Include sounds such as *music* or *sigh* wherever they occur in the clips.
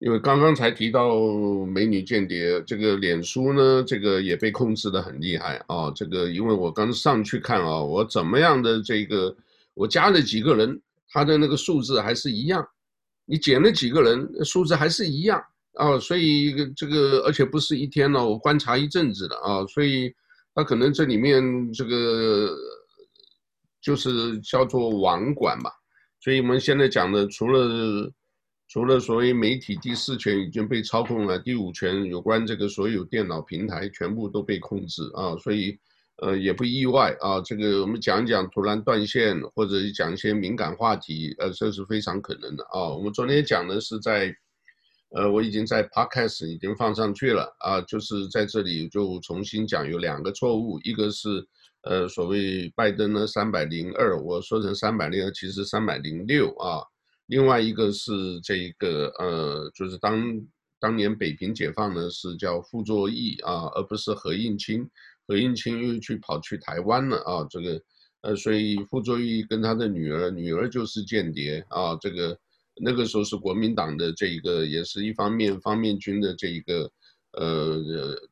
因为刚刚才提到美女间谍，这个脸书呢，这个也被控制的很厉害啊。这个因为我刚上去看啊，我怎么样的这个，我加了几个人，他的那个数字还是一样，你减了几个人，数字还是一样啊。所以这个而且不是一天了，我观察一阵子的啊，所以他可能这里面这个就是叫做网管吧。所以我们现在讲的除了。除了所谓媒体第四权已经被操控了，第五权有关这个所有电脑平台全部都被控制啊，所以呃也不意外啊。这个我们讲讲突然断线或者讲一些敏感话题，呃，这是非常可能的啊。我们昨天讲的是在，呃，我已经在 Podcast 已经放上去了啊，就是在这里就重新讲有两个错误，一个是呃所谓拜登的三百零二，我说成三百零二，其实三百零六啊。另外一个是这个呃，就是当当年北平解放呢是叫傅作义啊，而不是何应钦。何应钦又去跑去台湾了啊，这个呃，所以傅作义跟他的女儿，女儿就是间谍啊，这个那个时候是国民党的这一个也是一方面方面军的这一个呃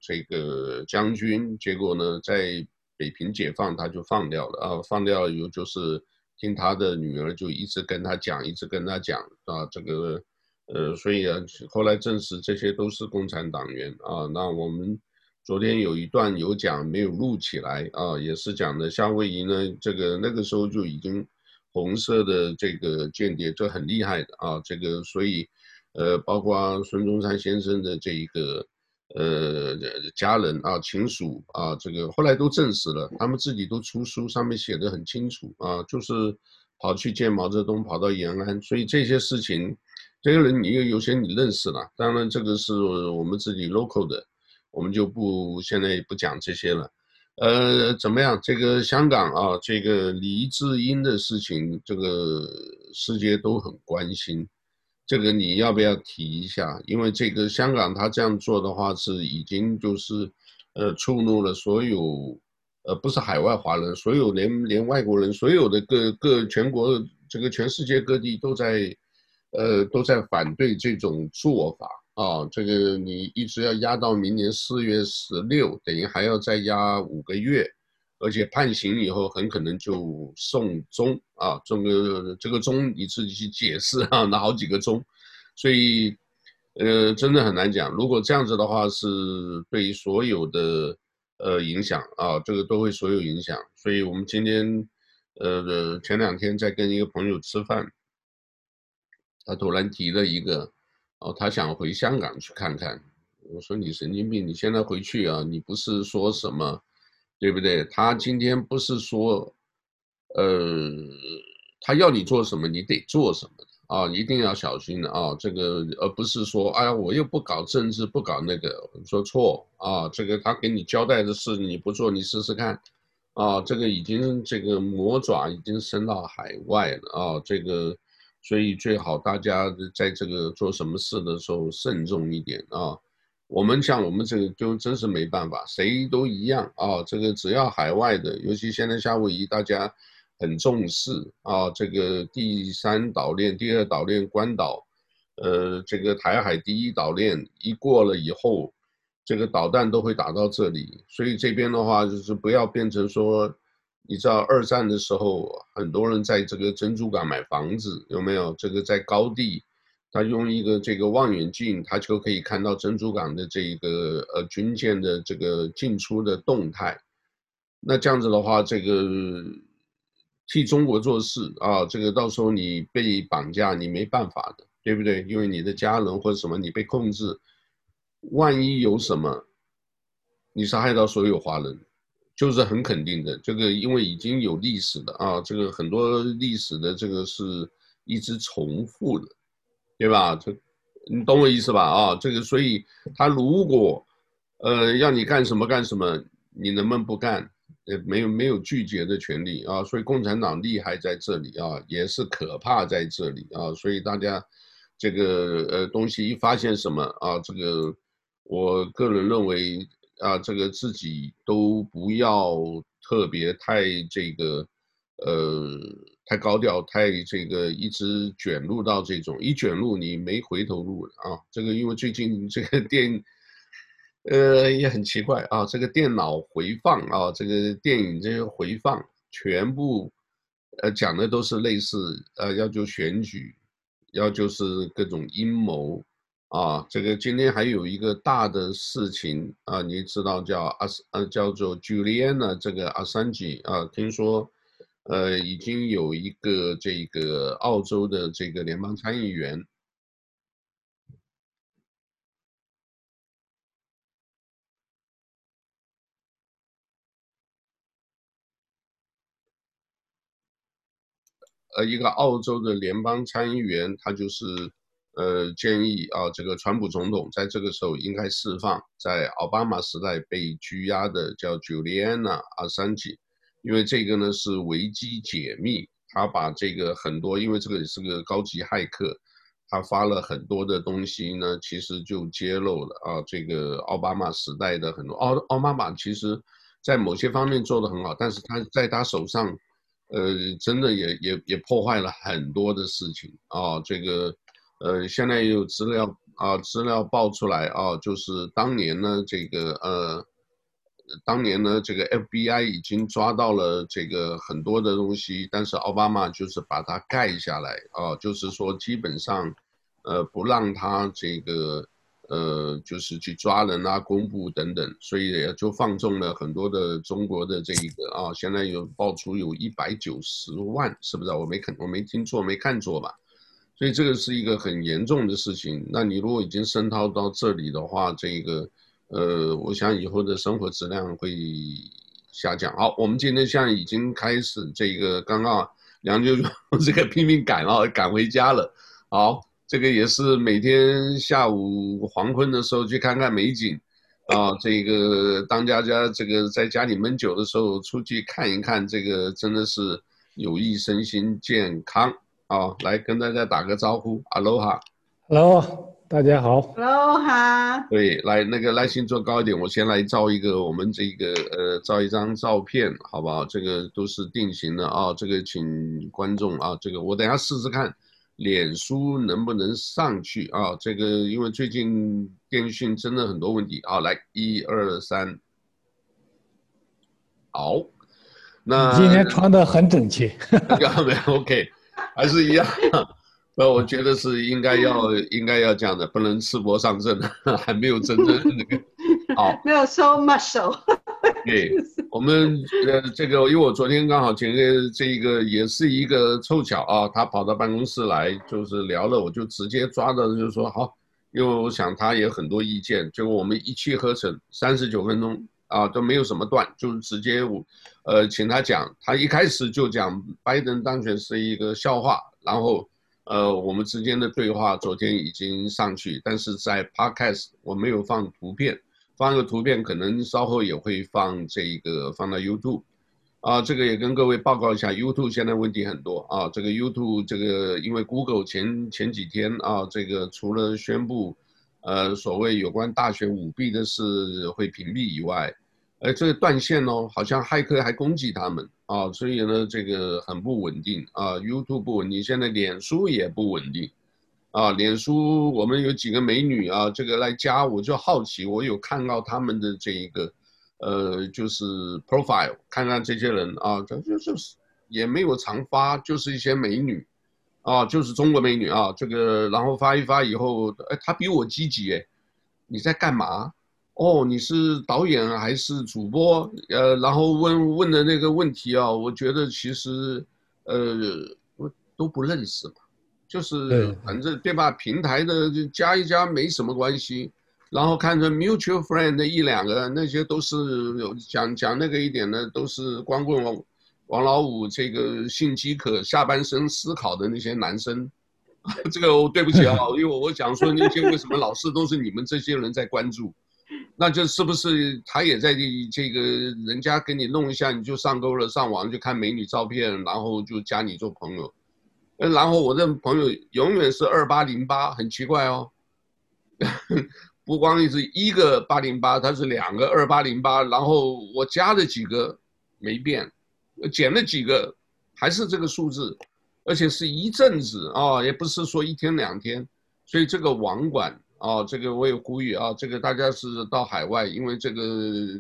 这个将军，结果呢在北平解放他就放掉了啊，放掉了以后就是。听他的女儿就一直跟他讲，一直跟他讲啊，这个，呃，所以啊，后来证实这些都是共产党员啊。那我们昨天有一段有讲没有录起来啊，也是讲的夏威夷呢，这个那个时候就已经红色的这个间谍，这很厉害的啊。这个所以，呃，包括孙中山先生的这一个。呃，家人啊，亲属啊，这个后来都证实了，他们自己都出书，上面写的很清楚啊，就是跑去见毛泽东，跑到延安，所以这些事情，这个人你有有些你认识了，当然这个是我们自己 local 的，我们就不现在不讲这些了。呃，怎么样？这个香港啊，这个黎智英的事情，这个世界都很关心。这个你要不要提一下？因为这个香港他这样做的话，是已经就是，呃，触怒了所有，呃，不是海外华人，所有连连外国人，所有的各各全国这个全世界各地都在，呃，都在反对这种做法啊。这个你一直要压到明年四月十六，等于还要再压五个月。而且判刑以后很可能就送终啊，这个这个终你自己去解释啊，那好几个终，所以呃真的很难讲。如果这样子的话，是对所有的呃影响啊，这个都会所有影响。所以我们今天呃前两天在跟一个朋友吃饭，他突然提了一个哦，他想回香港去看看。我说你神经病，你现在回去啊，你不是说什么？对不对？他今天不是说，呃，他要你做什么，你得做什么啊，一定要小心的啊。这个而不是说，哎呀，我又不搞政治，不搞那个，说错啊。这个他给你交代的事你不做，你试试看，啊，这个已经这个魔爪已经伸到海外了啊。这个，所以最好大家在这个做什么事的时候慎重一点啊。我们像我们这个就真是没办法，谁都一样啊。这个只要海外的，尤其现在夏威夷大家很重视啊。这个第三岛链、第二岛链关岛，呃，这个台海第一岛链一过了以后，这个导弹都会打到这里。所以这边的话就是不要变成说，你知道二战的时候，很多人在这个珍珠港买房子，有没有？这个在高地。他用一个这个望远镜，他就可以看到珍珠港的这一个呃军舰的这个进出的动态。那这样子的话，这个替中国做事啊，这个到时候你被绑架，你没办法的，对不对？因为你的家人或者什么你被控制，万一有什么，你伤害到所有华人，就是很肯定的。这个因为已经有历史的啊，这个很多历史的这个是一直重复的。对吧？这，你懂我意思吧？啊，这个，所以他如果，呃，要你干什么干什么，你能不能不干？呃，没有没有拒绝的权利啊。所以共产党厉害在这里啊，也是可怕在这里啊。所以大家，这个呃东西一发现什么啊，这个我个人认为啊，这个自己都不要特别太这个。呃，太高调，太这个一直卷入到这种一卷入你没回头路了啊！这个因为最近这个电，呃，也很奇怪啊，这个电脑回放啊，这个电影这些回放全部，呃，讲的都是类似，呃，要就选举，要就是各种阴谋。啊，这个今天还有一个大的事情啊，你知道叫阿呃叫做 Juliana 这个阿桑奇啊，听说呃已经有一个这个澳洲的这个联邦参议员，呃一个澳洲的联邦参议员，他就是。呃，建议啊，这个川普总统在这个时候应该释放在奥巴马时代被拘押的叫 Juliana 阿桑奇因为这个呢是维基解密，他把这个很多，因为这个也是个高级骇客，他发了很多的东西呢，其实就揭露了啊，这个奥巴马时代的很多奥奥巴马其实，在某些方面做得很好，但是他在他手上，呃，真的也也也破坏了很多的事情啊，这个。呃，现在也有资料啊，资料爆出来啊，就是当年呢，这个呃，当年呢，这个 FBI 已经抓到了这个很多的东西，但是奥巴马就是把它盖下来啊，就是说基本上，呃，不让他这个呃，就是去抓人啊、公布等等，所以也就放纵了很多的中国的这一个啊，现在有爆出有一百九十万，是不是啊？我没看，我没听错，没看错吧？所以这个是一个很严重的事情。那你如果已经渗透到这里的话，这个，呃，我想以后的生活质量会下降。好，我们今天现在已经开始这个，刚刚梁舅舅 *laughs* 这个拼命赶啊，赶回家了。好，这个也是每天下午黄昏的时候去看看美景，啊，这个当家家这个在家里闷久的时候出去看一看，这个真的是有益身心健康。啊，来跟大家打个招呼，哈喽哈，Hello，大家好，，Hello 哈，对，来那个耐心做高一点，我先来照一个我们这个呃照一张照片，好不好？这个都是定型的啊，这个请观众啊，这个我等下试试看，脸书能不能上去啊？这个因为最近电讯真的很多问题啊，来一二三，好，那今天穿的很整齐，没 *laughs* 有 OK。还是一样，呃，我觉得是应该要应该要这样的，不能赤膊上阵，*laughs* 还没有真正那个 *laughs* 好，没有 show muscle。对，*laughs* 我们呃这个，因为我昨天刚好前个这一个也是一个凑巧啊，他跑到办公室来就是聊了，我就直接抓到就是说好，因为我想他也很多意见，结果我们一气呵成三十九分钟啊都没有什么断，就是直接我。呃，请他讲，他一开始就讲拜登当选是一个笑话，然后，呃，我们之间的对话昨天已经上去，但是在 Podcast 我没有放图片，放个图片可能稍后也会放这个放到 YouTube，啊，这个也跟各位报告一下，YouTube 现在问题很多啊，这个 YouTube 这个因为 Google 前前几天啊，这个除了宣布，呃，所谓有关大学舞弊的事会屏蔽以外。哎，这个断线哦，好像骇客还攻击他们啊，所以呢，这个很不稳定啊。YouTube 不稳定，现在脸书也不稳定啊。脸书我们有几个美女啊，这个来加，我就好奇，我有看到他们的这一个，呃，就是 profile，看看这些人啊，这就就是也没有常发，就是一些美女啊，就是中国美女啊，这个然后发一发以后，哎，她比我积极哎，你在干嘛？哦，你是导演还是主播？呃，然后问问的那个问题啊，我觉得其实，呃，我都不认识嘛，就是反正对吧？平台的就加一加没什么关系，然后看着 mutual friend 的一两个，那些都是有讲讲那个一点的，都是光棍王王老五这个性饥渴下半身思考的那些男生，*laughs* 这个我对不起啊，*laughs* 因为我想说那些为什么老是都是你们这些人在关注。那就是不是他也在这个人家给你弄一下，你就上钩了，上网就看美女照片，然后就加你做朋友，然后我这朋友永远是二八零八，很奇怪哦，*laughs* 不光是一个八零八，他是两个二八零八，然后我加了几个没变，减了几个还是这个数字，而且是一阵子啊，也不是说一天两天。所以这个网管啊，这个我也呼吁啊，这个大家是到海外，因为这个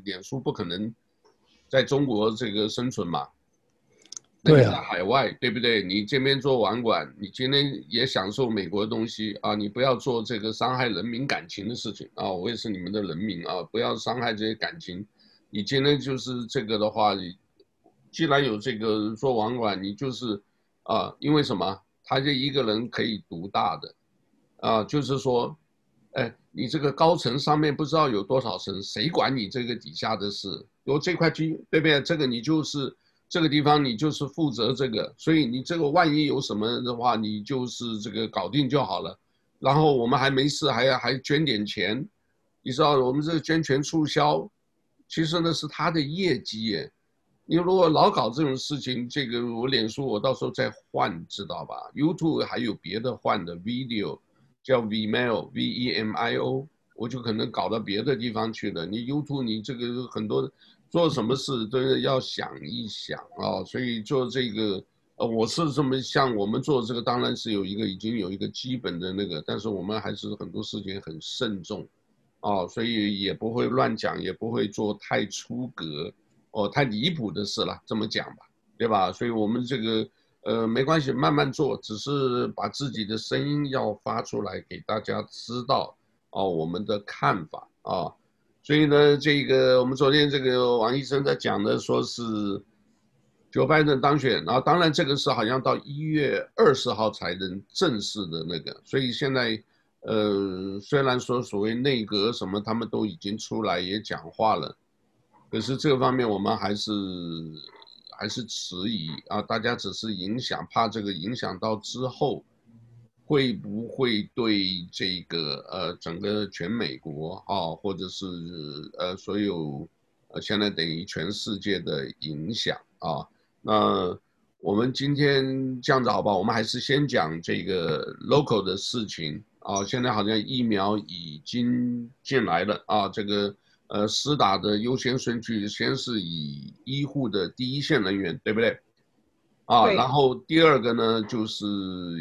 脸书不可能在中国这个生存嘛。对啊。在海外，对不对？你这边做网管，你今天也享受美国的东西啊，你不要做这个伤害人民感情的事情啊。我也是你们的人民啊，不要伤害这些感情。你今天就是这个的话，你既然有这个做网管，你就是啊，因为什么？他就一个人可以独大的，啊，就是说，哎，你这个高层上面不知道有多少层，谁管你这个底下的事？有这块地，对不对？这个你就是这个地方，你就是负责这个，所以你这个万一有什么的话，你就是这个搞定就好了。然后我们还没事，还要还捐点钱，你知道我们这个捐钱促销。其实呢是他的业绩耶，你如果老搞这种事情，这个我脸书我到时候再换，知道吧？YouTube 还有别的换的 video，叫 Vmail V E M I O，我就可能搞到别的地方去了。你 YouTube 你这个很多做什么事都要想一想啊，所以做这个呃我是这么像我们做这个当然是有一个已经有一个基本的那个，但是我们还是很多事情很慎重。哦，所以也不会乱讲，也不会做太出格，哦，太离谱的事了，这么讲吧，对吧？所以我们这个，呃，没关系，慢慢做，只是把自己的声音要发出来，给大家知道，哦，我们的看法啊、所以呢，这个我们昨天这个王医生在讲的，说是，Joe Biden 当选，然后当然这个是好像到一月二十号才能正式的那个，所以现在。呃，虽然说所谓内阁什么，他们都已经出来也讲话了，可是这个方面我们还是还是迟疑啊。大家只是影响，怕这个影响到之后，会不会对这个呃整个全美国啊，或者是呃所有呃现在等于全世界的影响啊？那我们今天这样子好不好？我们还是先讲这个 *laughs* local 的事情。啊，现在好像疫苗已经进来了啊，这个呃，施打的优先顺序先是以医护的第一线人员，对不对？啊，然后第二个呢，就是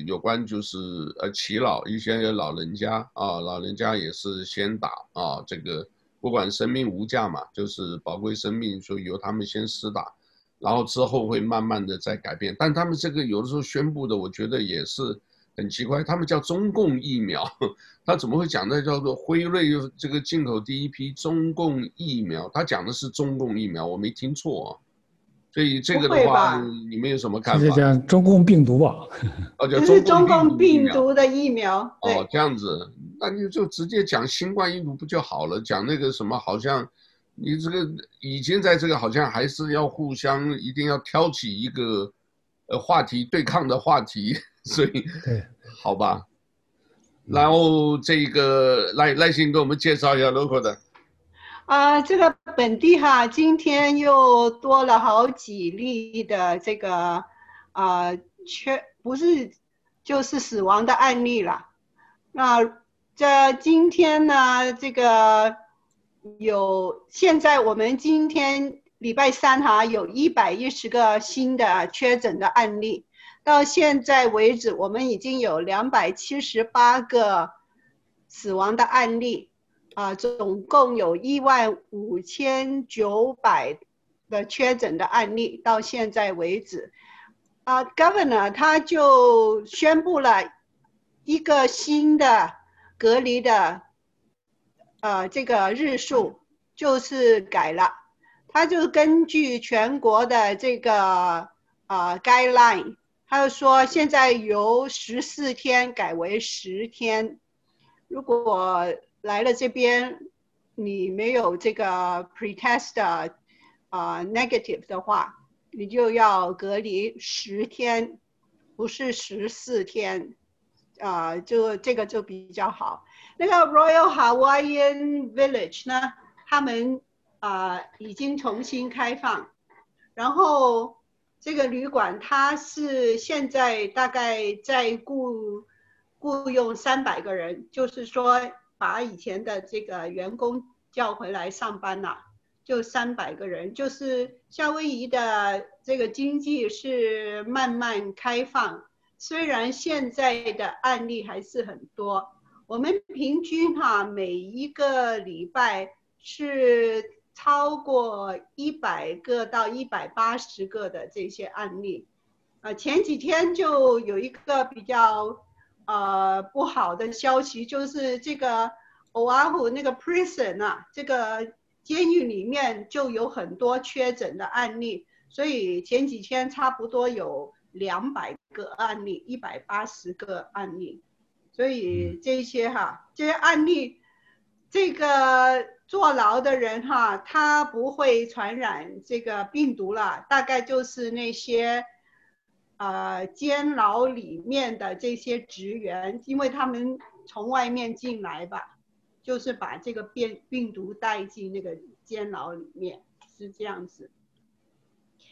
有关就是呃，耆老一些老人家啊，老人家也是先打啊，这个不管生命无价嘛，就是宝贵生命，所以由他们先施打，然后之后会慢慢的再改变，但他们这个有的时候宣布的，我觉得也是。很奇怪，他们叫中共疫苗，他怎么会讲那叫做辉瑞这个进口第一批中共疫苗？他讲的是中共疫苗，我没听错啊。所以这个的话，你们有什么看法？是讲中共病毒吧？哦，*laughs* 叫是中共病毒的疫苗。哦，这样子，那你就直接讲新冠病毒不就好了？讲那个什么，好像你这个已经在这个好像还是要互相一定要挑起一个呃话题对抗的话题。所以，对，*laughs* 好吧，然后这个赖赖先给我们介绍一下 local 的。啊、呃，这个本地哈，今天又多了好几例的这个啊，缺、呃、不是就是死亡的案例了。那这今天呢，这个有现在我们今天礼拜三哈，有一百一十个新的确诊的案例。到现在为止，我们已经有两百七十八个死亡的案例，啊，总共有一万五千九百的确诊的案例。到现在为止，啊，Governor 他就宣布了一个新的隔离的，呃，这个日数就是改了，他就根据全国的这个啊 guideline。他就说，现在由十四天改为十天。如果来了这边，你没有这个 pretest 啊 negative 的话，你就要隔离十天，不是十四天。啊、就这个就比较好。那个 Royal Hawaiian Village 呢，他们啊、已经重新开放，然后。这个旅馆，它是现在大概在雇雇佣三百个人，就是说把以前的这个员工叫回来上班了，就三百个人。就是夏威夷的这个经济是慢慢开放，虽然现在的案例还是很多，我们平均哈每一个礼拜是超过一百个到一百八十个的这些案例。呃，前几天就有一个比较呃不好的消息，就是这个。Oahu 那个 prison 啊，这个监狱里面就有很多确诊的案例，所以前几天差不多有两百个案例，一百八十个案例，所以这些哈，这些案例，这个坐牢的人哈，他不会传染这个病毒了，大概就是那些，呃，监牢里面的这些职员，因为他们从外面进来吧。就是把这个病病毒带进那个监牢里面，是这样子。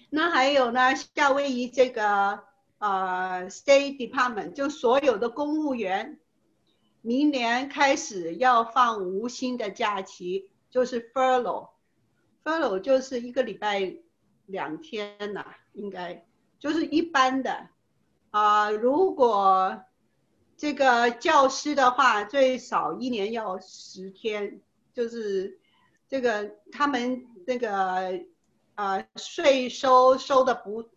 那还有呢，夏威夷这个呃 State Department 就所有的公务员，明年开始要放无薪的假期，就是 furlough。furlough 就是一个礼拜两天呐、应该就是一般的。啊、如果这个教师的话，最少一年要十天，就是这个他们那个呃税收收的不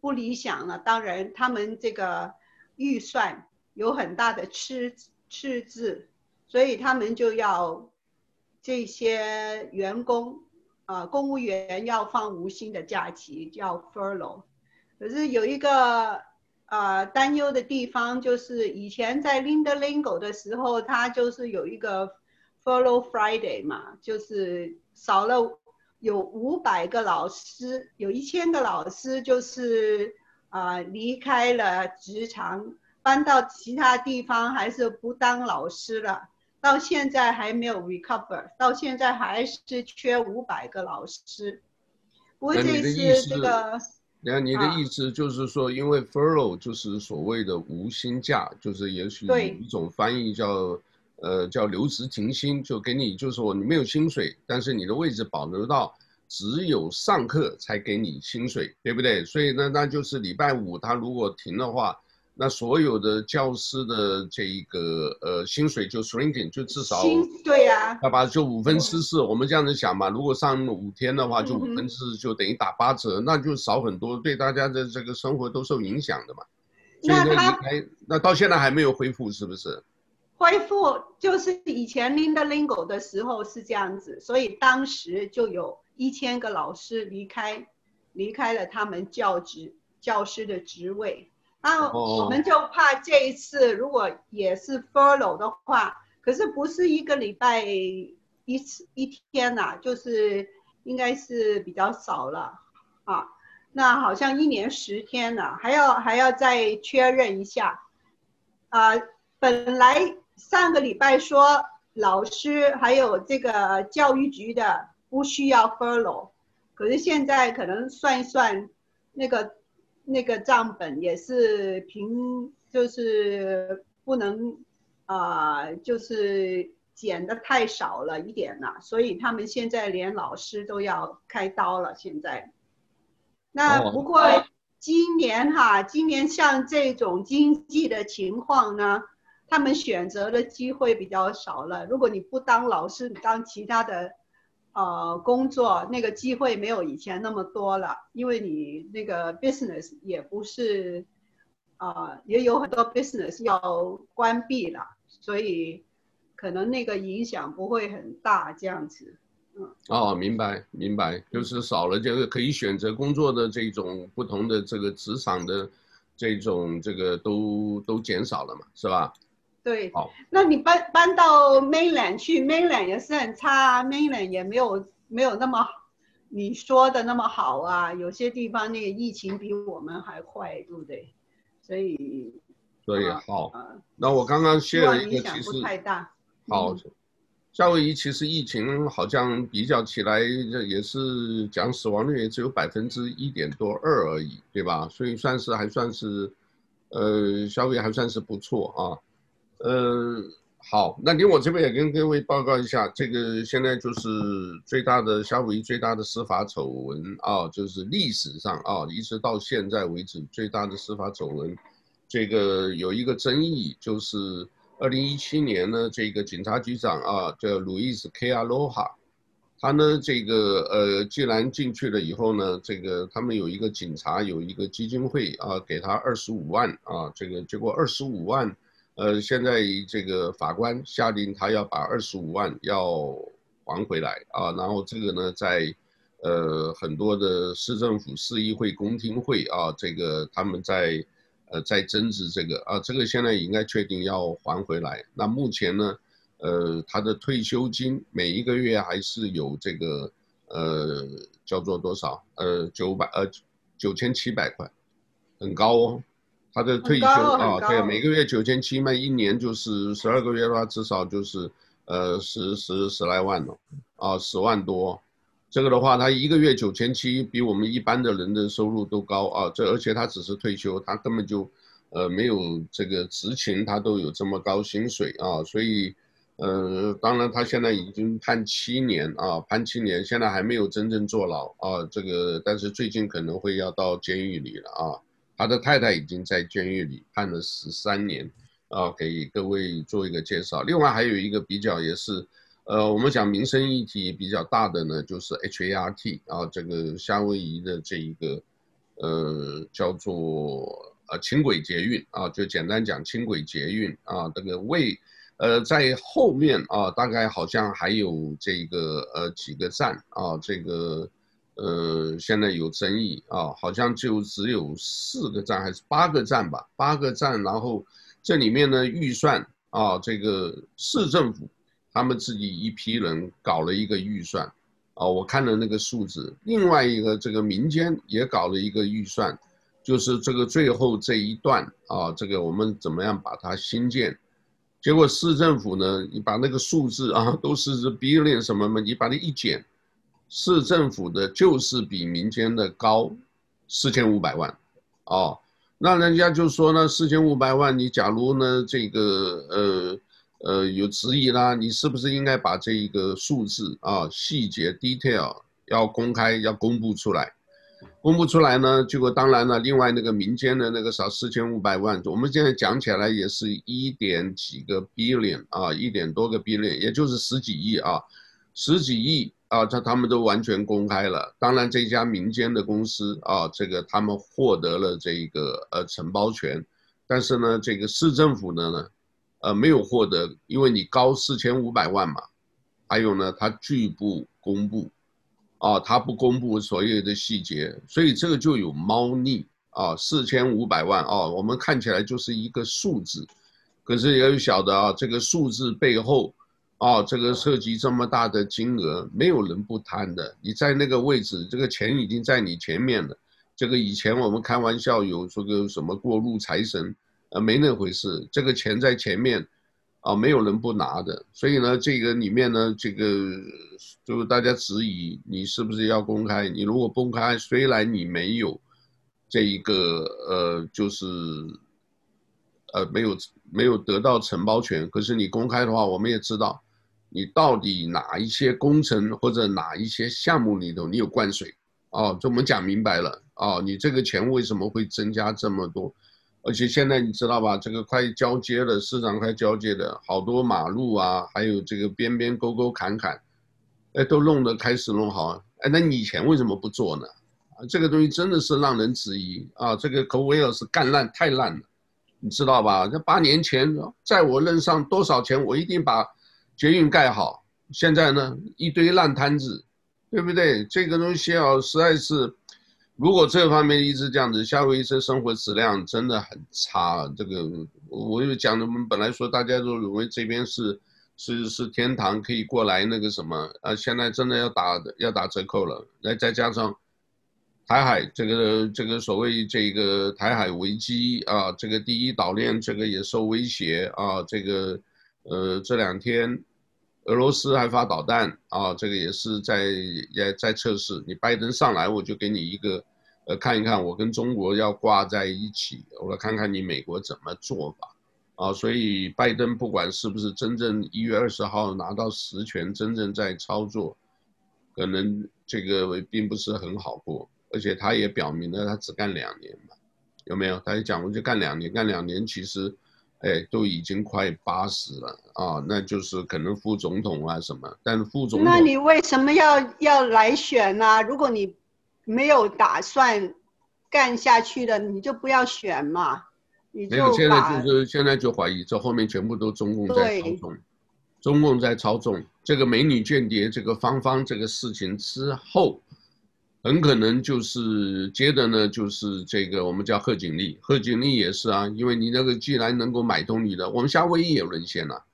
不理想了，当然他们这个预算有很大的吃赤字，所以他们就要这些员工啊、公务员要放无薪的假期，叫 furlough，可是有一个。啊、担忧的地方就是以前在 Linda Lingo 的时候，他就是有一个 Furlough Friday 嘛，就是少了有五百个老师，有一千个老师就是啊、离开了职场，搬到其他地方，还是不当老师了。到现在还没有 recover，到现在还是缺五百个老师。不过这次这个。那你的意思就是说，因为 furlough 就是所谓的无薪假，就是也许有一种翻译叫，呃，叫留职停薪，就给你，就是说你没有薪水，但是你的位置保留到只有上课才给你薪水，对不对？所以呢，那就是礼拜五他如果停的话。那所有的教师的这一个呃薪水就 shrinking，就至少对呀，要把就五分之四，我们这样子想嘛，如果上五天的话，就五分之四就等于打八折，嗯，那就少很多，对大家的这个生活都受影响的嘛。那他还那到现在还没有恢复，是不是？恢复就是以前 Linda-Lingle 的时候是这样子，所以当时就有一千个老师离开，离开了他们教职教师的职位。那我们就怕这一次如果也是 furlough 的话，可是不是一个礼拜一次一天呐、啊，就是应该是比较少了啊。那好像一年十天呢、啊，还要还要再确认一下。啊，本来上个礼拜说老师还有这个教育局的不需要 furlough，可是现在可能算一算那个。那个账本也是凭，就是不能啊、呃，就是减的太少了一点了，所以他们现在连老师都要开刀了。现在，那不过今年哈，今年像这种经济的情况呢，他们选择的机会比较少了。如果你不当老师，你当其他的。呃，工作那个机会没有以前那么多了，因为你那个 business 也不是，啊、也有很多 business 要关闭了，所以可能那个影响不会很大，这样子。嗯。哦，明白明白，就是少了这个可以选择工作的这种不同的这个职场的这种这个都都减少了嘛，是吧？对，那你搬搬到 mainland 去，mainland 也是很差，mainland 也没有没有那么你说的那么好啊，有些地方那个疫情比我们还快，对不对？所以，所以好，那我刚刚写了一个，其实不太大。好，夏威夷其实疫情好像比较起来，这也是讲死亡率也只有百分之一点多二而已，对吧？所以算是还算是，呃，夏威夷还算是不错啊。呃，好，那您我这边也跟各位报告一下，这个现在就是最大的夏威夷最大的司法丑闻啊，就是历史上啊，一直到现在为止最大的司法丑闻，这个有一个争议，就是二零一七年呢，这个警察局长啊叫路易斯 K 阿罗哈，他呢这个呃，既然进去了以后呢，这个他们有一个警察有一个基金会啊，给他二十五万啊，这个结果二十五万。呃，现在这个法官下令他要把二十五万要还回来啊，然后这个呢，在呃很多的市政府、市议会、公听会啊，这个他们在呃在争执这个啊，这个现在应该确定要还回来。那目前呢，呃，他的退休金每一个月还是有这个呃叫做多少？呃九百呃九千七百块，很高哦。他的退休啊，对，每个月九千七嘛，一年就是十二个月的话，至少就是，呃，十十十来万了，啊，十万多，这个的话，他一个月九千七，比我们一般的人的收入都高啊，这而且他只是退休，他根本就，呃，没有这个执勤，他都有这么高薪水啊，所以，呃，当然他现在已经判七年啊，判七年，现在还没有真正坐牢啊，这个，但是最近可能会要到监狱里了啊。他的太太已经在监狱里判了十三年，啊，给各位做一个介绍。另外还有一个比较也是，呃，我们讲民生议题比较大的呢，就是 HART 啊，这个夏威夷的这一个，呃，叫做呃轻轨捷运啊，就简单讲轻轨捷运啊，这个为，呃，在后面啊，大概好像还有这个呃几个站啊，这个。呃，现在有争议啊，好像就只有四个站还是八个站吧，八个站，然后这里面呢预算啊，这个市政府他们自己一批人搞了一个预算啊，我看了那个数字，另外一个这个民间也搞了一个预算，就是这个最后这一段啊，这个我们怎么样把它新建，结果市政府呢，你把那个数字啊，都是 billion 什么嘛，你把它一减。市政府的就是比民间的高四千五百万，哦，那人家就说呢，四千五百万，你假如呢这个呃呃有质疑啦，你是不是应该把这一个数字啊细节 detail 要公开要公布出来？公布出来呢，结果当然了，另外那个民间的那个少四千五百万，我们现在讲起来也是一点几个 billion 啊，一点多个 billion，也就是十几亿啊，十几亿。啊，这他们都完全公开了。当然，这家民间的公司啊，这个他们获得了这个呃承包权，但是呢，这个市政府的呢，呃，没有获得，因为你高四千五百万嘛。还有呢，他拒不公布，啊，他不公布所有的细节，所以这个就有猫腻啊，四千五百万啊，我们看起来就是一个数字，可是也有晓得啊，这个数字背后。哦，这个涉及这么大的金额，没有人不贪的。你在那个位置，这个钱已经在你前面了。这个以前我们开玩笑有说个什么过路财神，呃，没那回事。这个钱在前面，啊，没有人不拿的。所以呢，这个里面呢，这个就是大家质疑你是不是要公开。你如果公开，虽然你没有这一个呃，就是。呃，没有没有得到承包权，可是你公开的话，我们也知道，你到底哪一些工程或者哪一些项目里头你有灌水，哦，这我们讲明白了，哦，你这个钱为什么会增加这么多？而且现在你知道吧，这个快交接了，市场快交接的好多马路啊，还有这个边边沟沟坎坎，哎，都弄得开始弄好，哎，那你以前为什么不做呢？啊，这个东西真的是让人质疑啊，这个口味是干烂太烂了。你知道吧？这八年前，在我任上多少钱，我一定把捷运盖好。现在呢，一堆烂摊子，对不对？这个东西啊，实在是，如果这方面一直这样子，夏威夷生生活质量真的很差。这个，我就讲，我们本来说大家都认为这边是是是天堂，可以过来那个什么，啊，现在真的要打要打折扣了。来，再加上。台海这个这个所谓这个台海危机啊，这个第一岛链这个也受威胁啊，这个呃这两天俄罗斯还发导弹啊，这个也是在也在测试。你拜登上来，我就给你一个呃看一看，我跟中国要挂在一起，我来看看你美国怎么做吧。啊，所以拜登不管是不是真正一月二十号拿到实权，真正在操作，可能这个并不是很好过，而且他也表明了他只干两年嘛，有没有？他也讲过就干两年，干两年其实，哎，都已经快八十了啊，那就是可能副总统啊什么，但是副总统，那你为什么要要来选呢、啊？如果你没有打算干下去的，你就不要选嘛。没有，现在就是现在就怀疑，这后面全部都中共在操纵，中共在操纵这个美女间谍这个芳芳这个事情之后，很可能就是接着呢，就是这个我们叫贺锦丽，贺锦丽也是啊，因为你那个既然能够买通你的，我们夏威夷也沦陷了，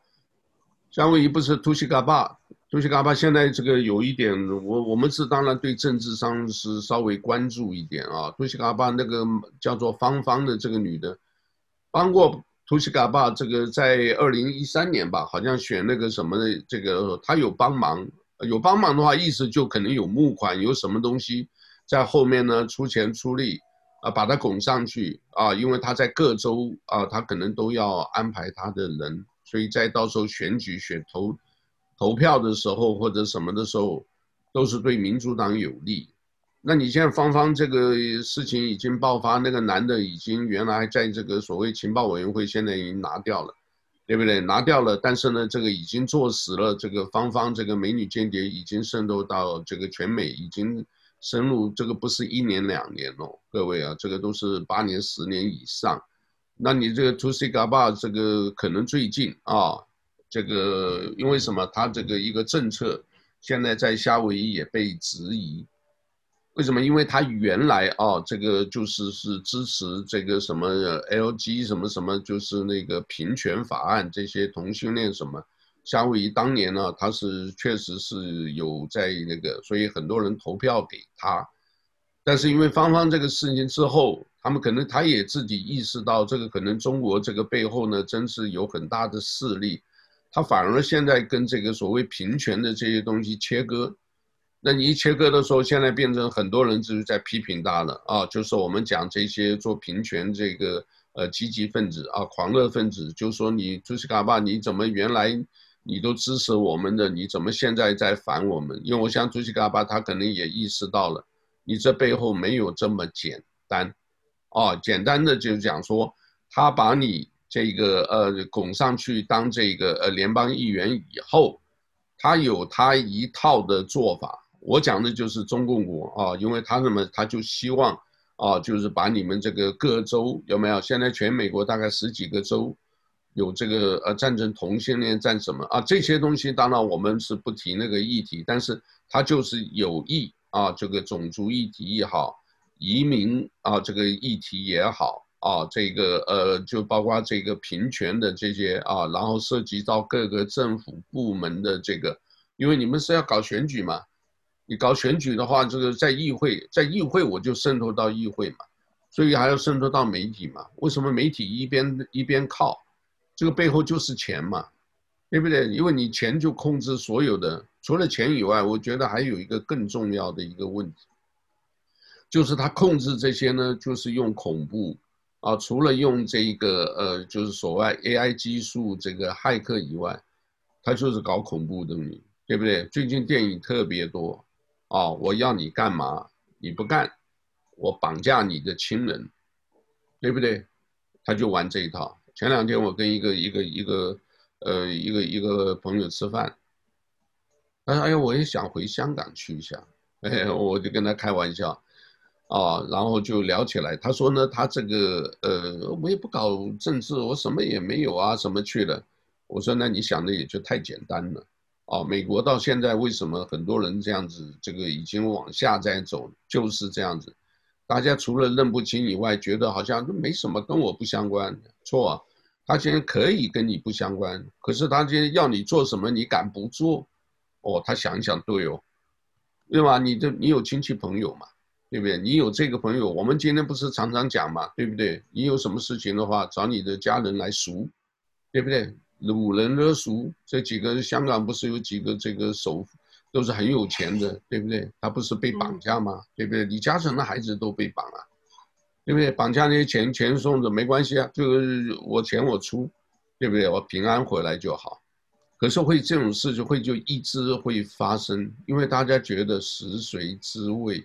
夏威夷不是图西嘎巴，图西嘎巴现在这个有一点，我我们是当然对政治上是稍微关注一点啊，图西嘎巴那个叫做芳芳的这个女的。帮过图西嘎巴这个在二零一三年吧，好像选那个什么的，这个他有帮忙，有帮忙的话，意思就可能有募款，有什么东西在后面呢，出钱出力啊，把他拱上去啊，因为他在各州啊，他可能都要安排他的人，所以在到时候选举选投投票的时候或者什么的时候，都是对民主党有利。那你现在芳芳这个事情已经爆发，那个男的已经原来在这个所谓情报委员会，现在已经拿掉了，对不对？拿掉了，但是呢，这个已经坐实了，这个芳芳这个美女间谍已经渗透到这个全美，已经深入，这个不是一年两年哦，各位啊，这个都是八年十年以上。那你这个 Tulsi Gabbard 这个可能最近啊，这个因为什么？他这个一个政策现在在夏威夷也被质疑。为什么？因为他原来啊，这个就是是支持这个什么 LG 什么什么，就是那个平权法案这些同性恋什么。夏威夷当年呢，他是确实是有在那个，所以很多人投票给他。但是因为芳芳这个事情之后，他们可能他也自己意识到，这个可能中国这个背后呢，真是有很大的势力。他反而现在跟这个所谓平权的这些东西切割。那你一切割的时候，现在变成很多人就是在批评他了啊，就是我们讲这些做平权这个呃积极分子啊，狂热分子，就说你朱西卡巴，你怎么原来你都支持我们的，你怎么现在在反我们？因为我想朱西卡巴他可能也意识到了，你这背后没有这么简单，啊，简单的就是讲说他把你这个呃拱上去当这个呃联邦议员以后，他有他一套的做法。我讲的就是中共国啊，因为他什么，他就希望啊，就是把你们这个各州有没有？现在全美国大概十几个州有这个呃战争同性恋战什么啊？这些东西当然我们是不提那个议题，但是他就是有意啊，这个种族议题也好，移民啊这个议题也好啊，这个呃就包括这个平权的这些啊，然后涉及到各个政府部门的这个，因为你们是要搞选举嘛。你搞选举的话，这个在议会，在议会我就渗透到议会嘛，所以还要渗透到媒体嘛。为什么媒体一边一边靠？这个背后就是钱嘛，对不对？因为你钱就控制所有的，除了钱以外，我觉得还有一个更重要的一个问题，就是他控制这些呢，就是用恐怖啊，除了用这个呃，就是所谓 AI 技术这个骇客以外，他就是搞恐怖的你，对不对？最近电影特别多。哦，我要你干嘛？你不干，我绑架你的亲人，对不对？他就玩这一套。前两天我跟一个一个一个呃一个一个朋友吃饭，他说：“哎呀，我也想回香港去一下。*laughs* ”哎，我就跟他开玩笑，啊，然后就聊起来。他说呢，他这个呃，我也不搞政治，我什么也没有啊，什么去了。我说：“那你想的也就太简单了。”哦，美国到现在为什么很多人这样子，这个已经往下在走，就是这样子。大家除了认不清以外，觉得好像都没什么，跟我不相关。错，他今天可以跟你不相关，可是他今天要你做什么，你敢不做？哦，他想想，对哦，对吧？你这你有亲戚朋友嘛，对不对？你有这个朋友，我们今天不是常常讲嘛，对不对？你有什么事情的话，找你的家人来赎，对不对？掳人勒赎，这几个香港不是有几个这个首富都是很有钱的，对不对？他不是被绑架吗？对不对？李嘉诚的孩子都被绑了，对不对？绑架那些钱钱送着没关系啊，就是我钱我出，对不对？我平安回来就好。可是会这种事就会就一直会发生，因为大家觉得食髓知味，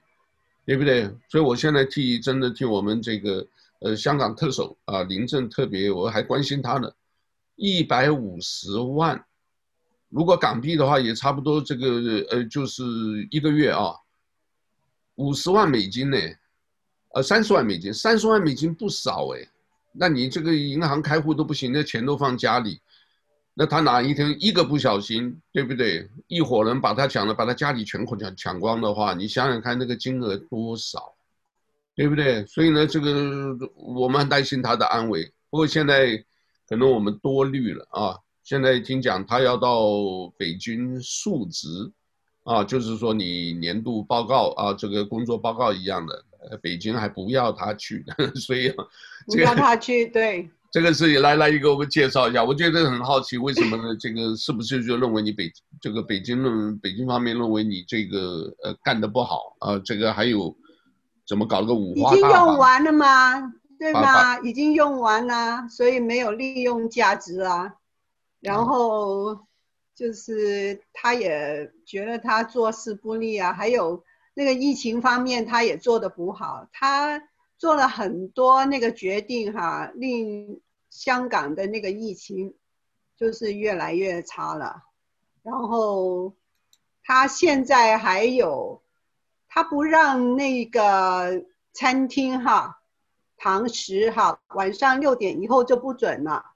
对不对？所以我现在替真的替我们这个呃香港特首啊林郑特别我还关心他呢，一百五十万，如果港币的话也差不多这个呃就是一个月啊，五十万美金呢，呃三十万美金，三十万美金不少哎。那你这个银行开户都不行，那钱都放家里，那他哪一天一个不小心，对不对？一伙人把他抢了，把他家里全部抢抢光的话，你想想看那个金额多少，对不对？所以呢，这个我们很担心他的安危。不过现在可能我们多虑了啊。现在听讲他要到北京述职，啊，就是说你年度报告啊，这个工作报告一样的。北京还不要他去，*laughs* 所以不要他去，对这个事情来来，你给我们介绍一下。我觉得很好奇，为什么呢？这个是不是就认为你北这个北京认北京方面认为你这个呃干的不好啊？这个还有怎么搞了个五花大绑？已经用完了吗？对吗？已经用完了，所以没有利用价值啊。然后就是他也觉得他做事不利啊，还有。那个疫情方面，他也做得不好，他做了很多那个决定哈，令香港的那个疫情就是越来越差了。然后他现在还有，他不让那个餐厅哈堂食哈晚上六点以后就不准了，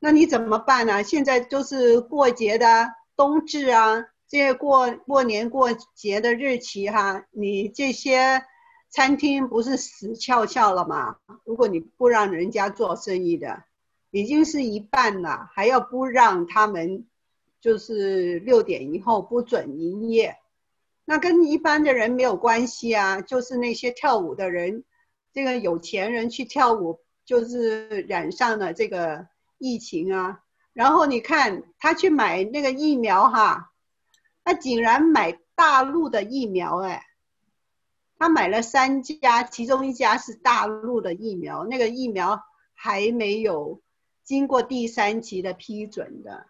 那你怎么办呢？现在就是过节的冬至啊。这些过过年过节的日期哈，你这些餐厅不是死翘翘了吗？如果你不让人家做生意的，已经是一半了，还要不让他们，就是六点以后不准营业，那跟一般的人没有关系啊，就是那些跳舞的人，这个有钱人去跳舞，就是染上了这个疫情啊。然后你看他去买那个疫苗哈。他竟然买大陆的疫苗，哎，他买了三家，其中一家是大陆的疫苗，那个疫苗还没有经过第三期的批准的.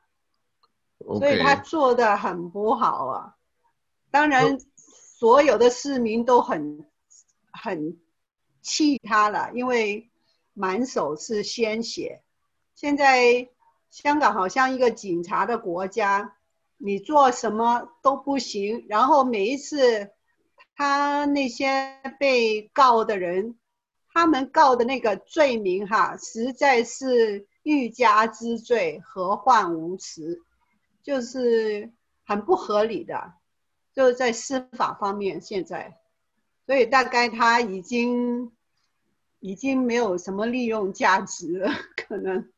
所以他做的很不好啊。当然，所有的市民都很很气他了，因为满手是鲜血。现在香港好像一个警察的国家。你做什么都不行，然后每一次他那些被告的人，他们告的那个罪名哈，实在是欲加之罪，何患无辞，就是很不合理的，就是在司法方面现在，所以大概他已经已经没有什么利用价值了，可能。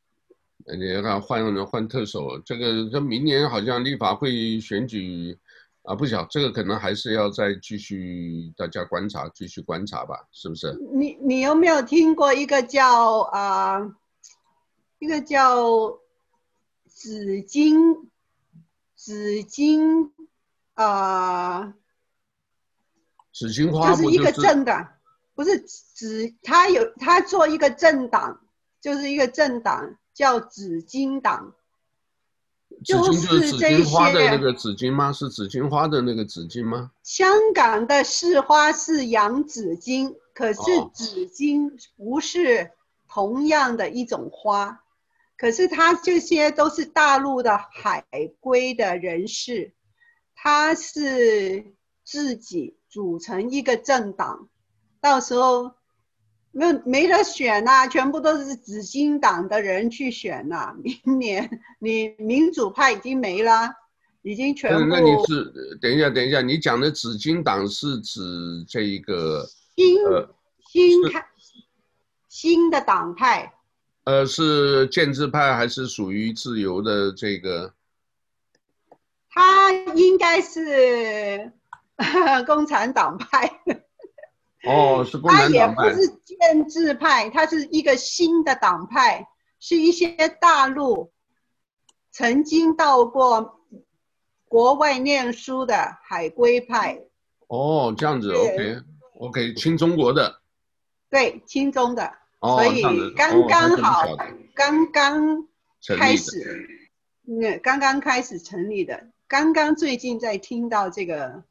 你看换换特首，这个这明年好像立法会选举啊，不晓这个可能还是要再继续大家观察，继续观察吧，是不是？你你有没有听过一个叫啊、呃，一个叫紫金紫金啊，紫金花就是一个政党，不是紫，他有他做一个政党，就是一个政党。叫紫荆党，就是紫荆花的那个紫荆吗？是紫荆花的那个紫荆吗？香港的市花是洋紫荆，可是紫荆不是同样的一种花，哦、可是他这些都是大陆的海归的人士，他是自己组成一个政党，到时候。没没得选呐、啊，全部都是紫金党的人去选呐、啊。明年你民主派已经没了，已经全部。那你是等一下，等一下，你讲的紫金党是指这一个新、呃、新开新的党派？呃，是建制派还是属于自由的这个？他应该是 *laughs* 共产党派。哦，是共产党派。他也不是建制派，他是一个新的党派，是一些大陆曾经到过国外念书的海归派。哦，这样子，OK，OK，、okay, okay, 亲中国的。对，亲中的。哦、所以刚刚好，刚刚开始，那刚刚开始成立的，刚刚最近在听到这个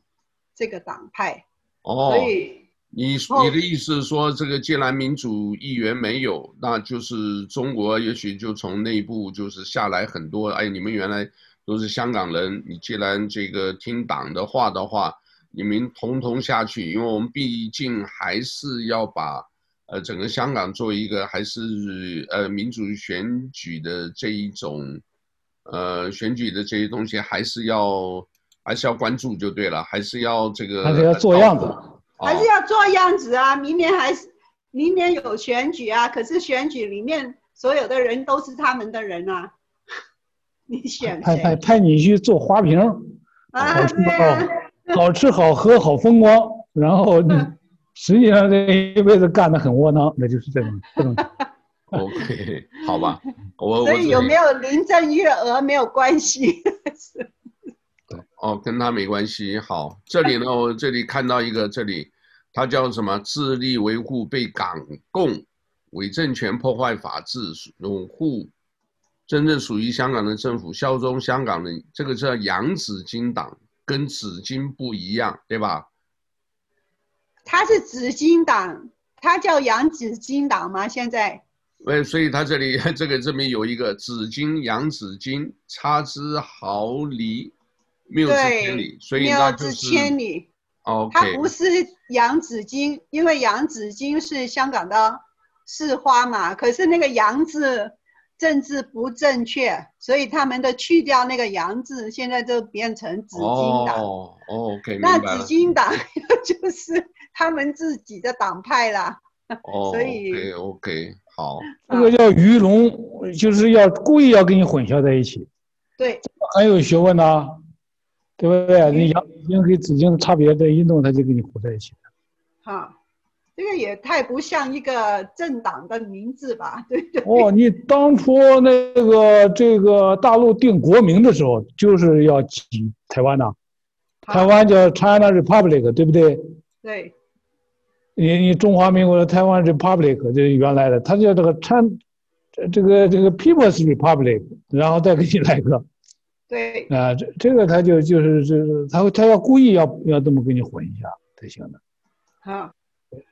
这个党派。哦，所以你你的意思是说，这个既然民主议员没有，那就是中国也许就从内部就是下来很多。哎，你们原来都是香港人，你既然这个听党的话的话。你们统统下去，因为我们毕竟还是要把，呃，整个香港作为一个还是呃民主选举的这一种，呃，选举的这些东西还是要还是要关注就对了，还是要这个还是要做样子，哦、还是要做样子啊！明年还是明年有选举啊，可是选举里面所有的人都是他们的人啊，*laughs* 你选派派派你去做花瓶啊？对啊。好吃好喝好风光，然后你实际上这一辈子干得很窝囊，那就是这种 *laughs* 这种。OK，好吧，我所以有没有林郑月娥没有关系。哦，跟他没关系。好，这里呢，我这里看到一个，这里他叫什么？致力维护被港共伪政权破坏法治，拥护真正属于香港的政府，效忠香港的，这个叫洋紫金党。跟紫金不一样，对吧？他是紫金党，他叫洋紫金党吗？现在？对，所以他这里 *laughs* 这个这边有一个紫金洋紫金，差之毫厘，谬之千里，所以那就是谬之千里。哦，他不是洋紫荆，因为洋紫荆是香港的市花嘛，可是那个洋字。政治不正确，所以他们的去掉那个“洋”字，现在就变成紫荆党。哦，OK，那紫荆党 *laughs* 就是他们自己的党派啦。哦，*laughs* 所以 OK，OK，好。这个叫鱼龙，就是要故意要跟你混淆在一起。对，很有学问呐，对不对？你洋紫荆跟紫荆的差别的运动，他就跟你混在一起。好。这个也太不像一个政党的名字吧？对对。哦，你当初那个这个大陆定国名的时候，就是要挤台湾呐。台湾叫 China Republic，对不对？对。你你中华民国的台湾 Republic 就是原来的，它叫这个 China，这个这个 People's Republic，然后再给你来个。对。啊，这这个他就就是就是他他要故意要要这么给你混一下才行的。好。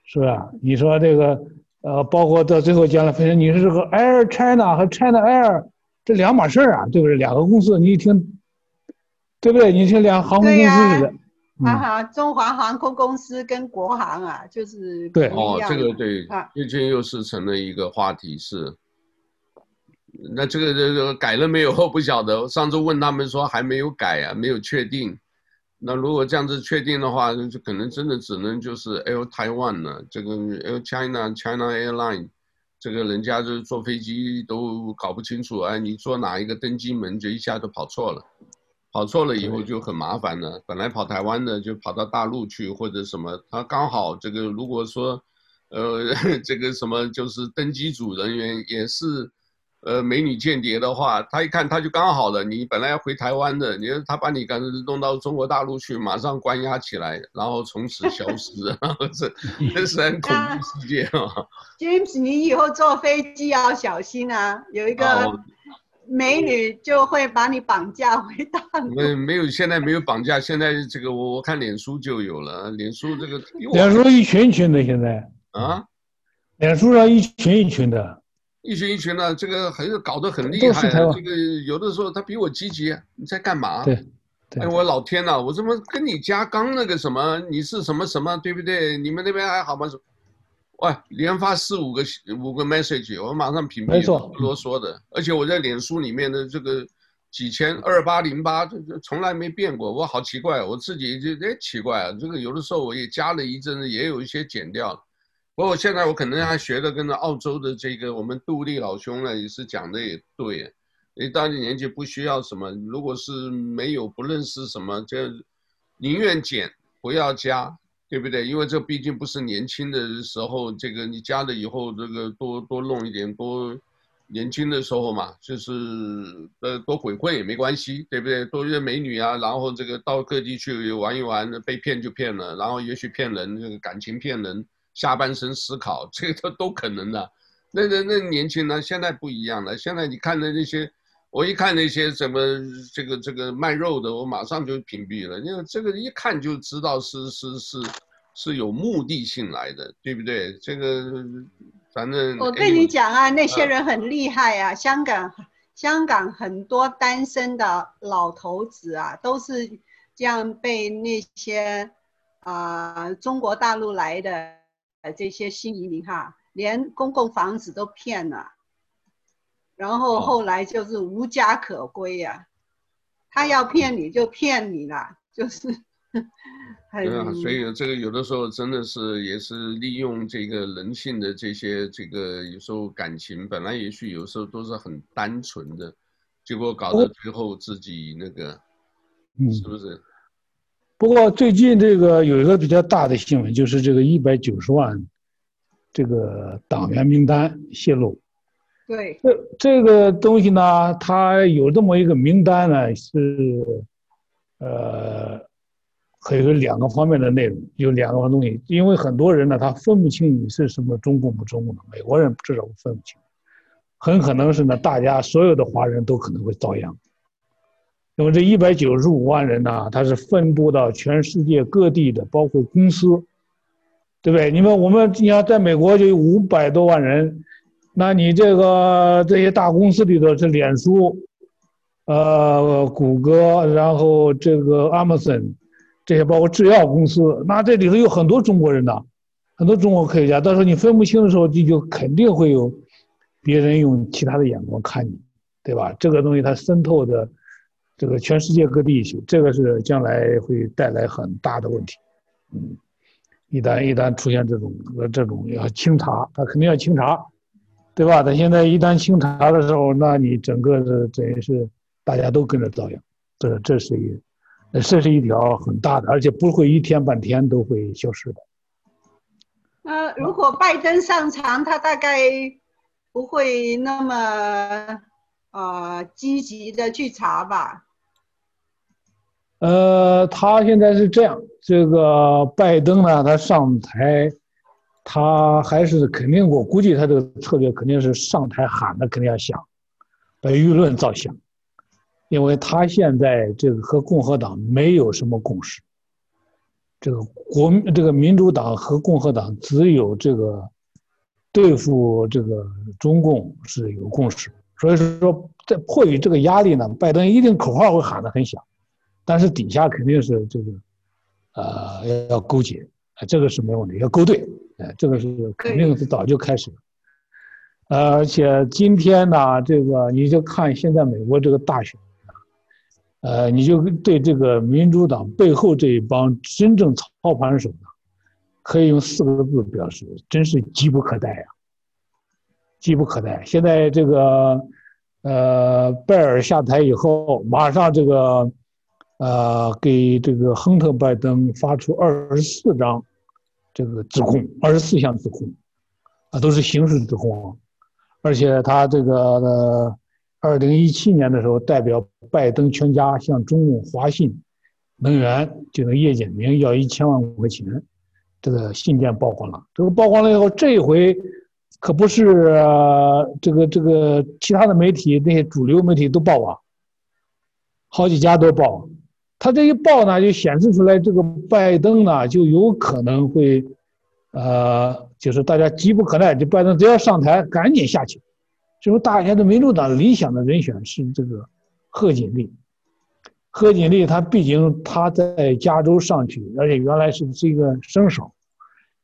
是吧？你说这个，呃，包括到最后将来分成，你是这个 Air China 和 China Air 这两码事儿啊，对不对？两个公司，你一听，对不对？你听两航空公司似的。哈哈，中华航空公司跟国航啊，就是对哦，这个对，最近又是成了一个话题是。那这个这个改了没有？我不晓得。我上次问他们说还没有改啊，没有确定。那如果这样子确定的话，就可能真的只能就是 Air Taiwan 了。这个 Air China China Airline，这个人家就是坐飞机都搞不清楚，哎，你坐哪一个登机门就一下就跑错了，跑错了以后就很麻烦了。本来跑台湾的就跑到大陆去或者什么，他刚好这个如果说，呃，*laughs* 这个什么就是登机组人员也是。呃，美女间谍的话，他一看他就刚好了。你本来要回台湾的，你说他把你赶弄到中国大陆去，马上关押起来，然后从此消失，然后这 *laughs* 这是很恐怖世界啊。James，你以后坐飞机要小心啊，有一个美女就会把你绑架回大陆。没没有，现在没有绑架，现在这个我我看脸书就有了，脸书这个。脸书一群一群的现在。啊？脸书上一群一群的。一群一群的，这个还是搞得很厉害。这个有的时候他比我积极，你在干嘛？对，对哎，我老天呐，我怎么跟你家刚那个什么？你是什么什么？对不对？你们那边还好吗？喂，连发四五个五个 message，我马上屏蔽，不啰嗦的。而且我在脸书里面的这个几千二八零八，这这从来没变过。我好奇怪，我自己就哎奇怪啊，这个有的时候我也加了一阵子，也有一些减掉了。不过现在我可能还学的跟着澳洲的这个我们杜立老兄呢，也是讲的也对，你到你年纪不需要什么，如果是没有不认识什么，就宁愿减不要加，对不对？因为这毕竟不是年轻的时候，这个你加了以后，这个多多弄一点，多年轻的时候嘛，就是呃多鬼混也没关系，对不对？多约美女啊，然后这个到各地去玩一玩，被骗就骗了，然后也许骗人，这个感情骗人。下半身思考，*laughs* 这个都都可能的，那那那年轻人现在不一样了。现在你看的那些，我一看那些什么这个这个卖肉的，我马上就屏蔽了，因为这个一看就知道是是是是有目的性来的，对不对？这个反正我跟你讲啊，那些人很厉害啊，香港香港很多单身的老头子啊，都是这样被那些啊、呃、中国大陆来的这些新移民哈。连公共房子都骗了，然后后来就是无家可归呀、啊。他要骗你就骗你了，就是。*laughs* 对啊，所以这个有的时候真的是也是利用这个人性的这些这个有时候感情本来也许有时候都是很单纯的，结果搞到最后自己那个，嗯，是不是？不过最近这个有一个比较大的新闻，就是这个一百九十万。这个党员名单泄露，对，这这个东西呢，它有这么一个名单呢，是，呃，还有两个方面的内容，有两个东西，因为很多人呢，他分不清你是什么中共不中共的，美国人至少分不清，很可能是呢，大家所有的华人都可能会遭殃，因为这一百九十五万人呢，他是分布到全世界各地的，包括公司。对不对？你们我们你要在美国就有五百多万人，那你这个这些大公司里头是脸书，呃，谷歌，然后这个 Amazon，这些包括制药公司，那这里头有很多中国人呐，很多中国科学家。到时候你分不清的时候，你就肯定会有别人用其他的眼光看你，对吧？这个东西它渗透的这个全世界各地去，这个是将来会带来很大的问题，嗯。一旦一旦出现这种这种要清查，他肯定要清查，对吧？他现在一旦清查的时候，那你整个的等于是大家都跟着遭殃，这这是一，这是一条很大的，而且不会一天半天都会消失的。呃，如果拜登上场，他大概不会那么呃积极的去查吧？呃，他现在是这样，这个拜登呢，他上台，他还是肯定，我估计他这个策略肯定是上台喊的肯定要响，把舆论造响，因为他现在这个和共和党没有什么共识，这个国这个民主党和共和党只有这个对付这个中共是有共识，所以说在迫于这个压力呢，拜登一定口号会喊得很响。但是底下肯定是这个，呃，要要勾结，这个是没问题，要勾兑，哎，这个是肯定是早就开始了。呃，而且今天呢，这个你就看现在美国这个大选，呃，你就对这个民主党背后这一帮真正操盘手呢，可以用四个字表示，真是急不可待呀，急不可待。现在这个，呃，拜尔下台以后，马上这个。呃，给这个亨特·拜登发出二十四张这个指控，二十四项指控，啊，都是刑事指控，而且他这个呃，二零一七年的时候，代表拜登全家向中共华信能源这个叶简明要一千万块钱，这个信件曝光了。这个曝光了以后，这一回可不是这个这个其他的媒体那些主流媒体都报啊，好几家都报。他这一报呢，就显示出来，这个拜登呢就有可能会，呃，就是大家急不可耐，就拜登只要上台，赶紧下去。就是大家的民主党理想的人选是这个贺锦丽。贺锦丽她毕竟她在加州上去，而且原来是是一个生手，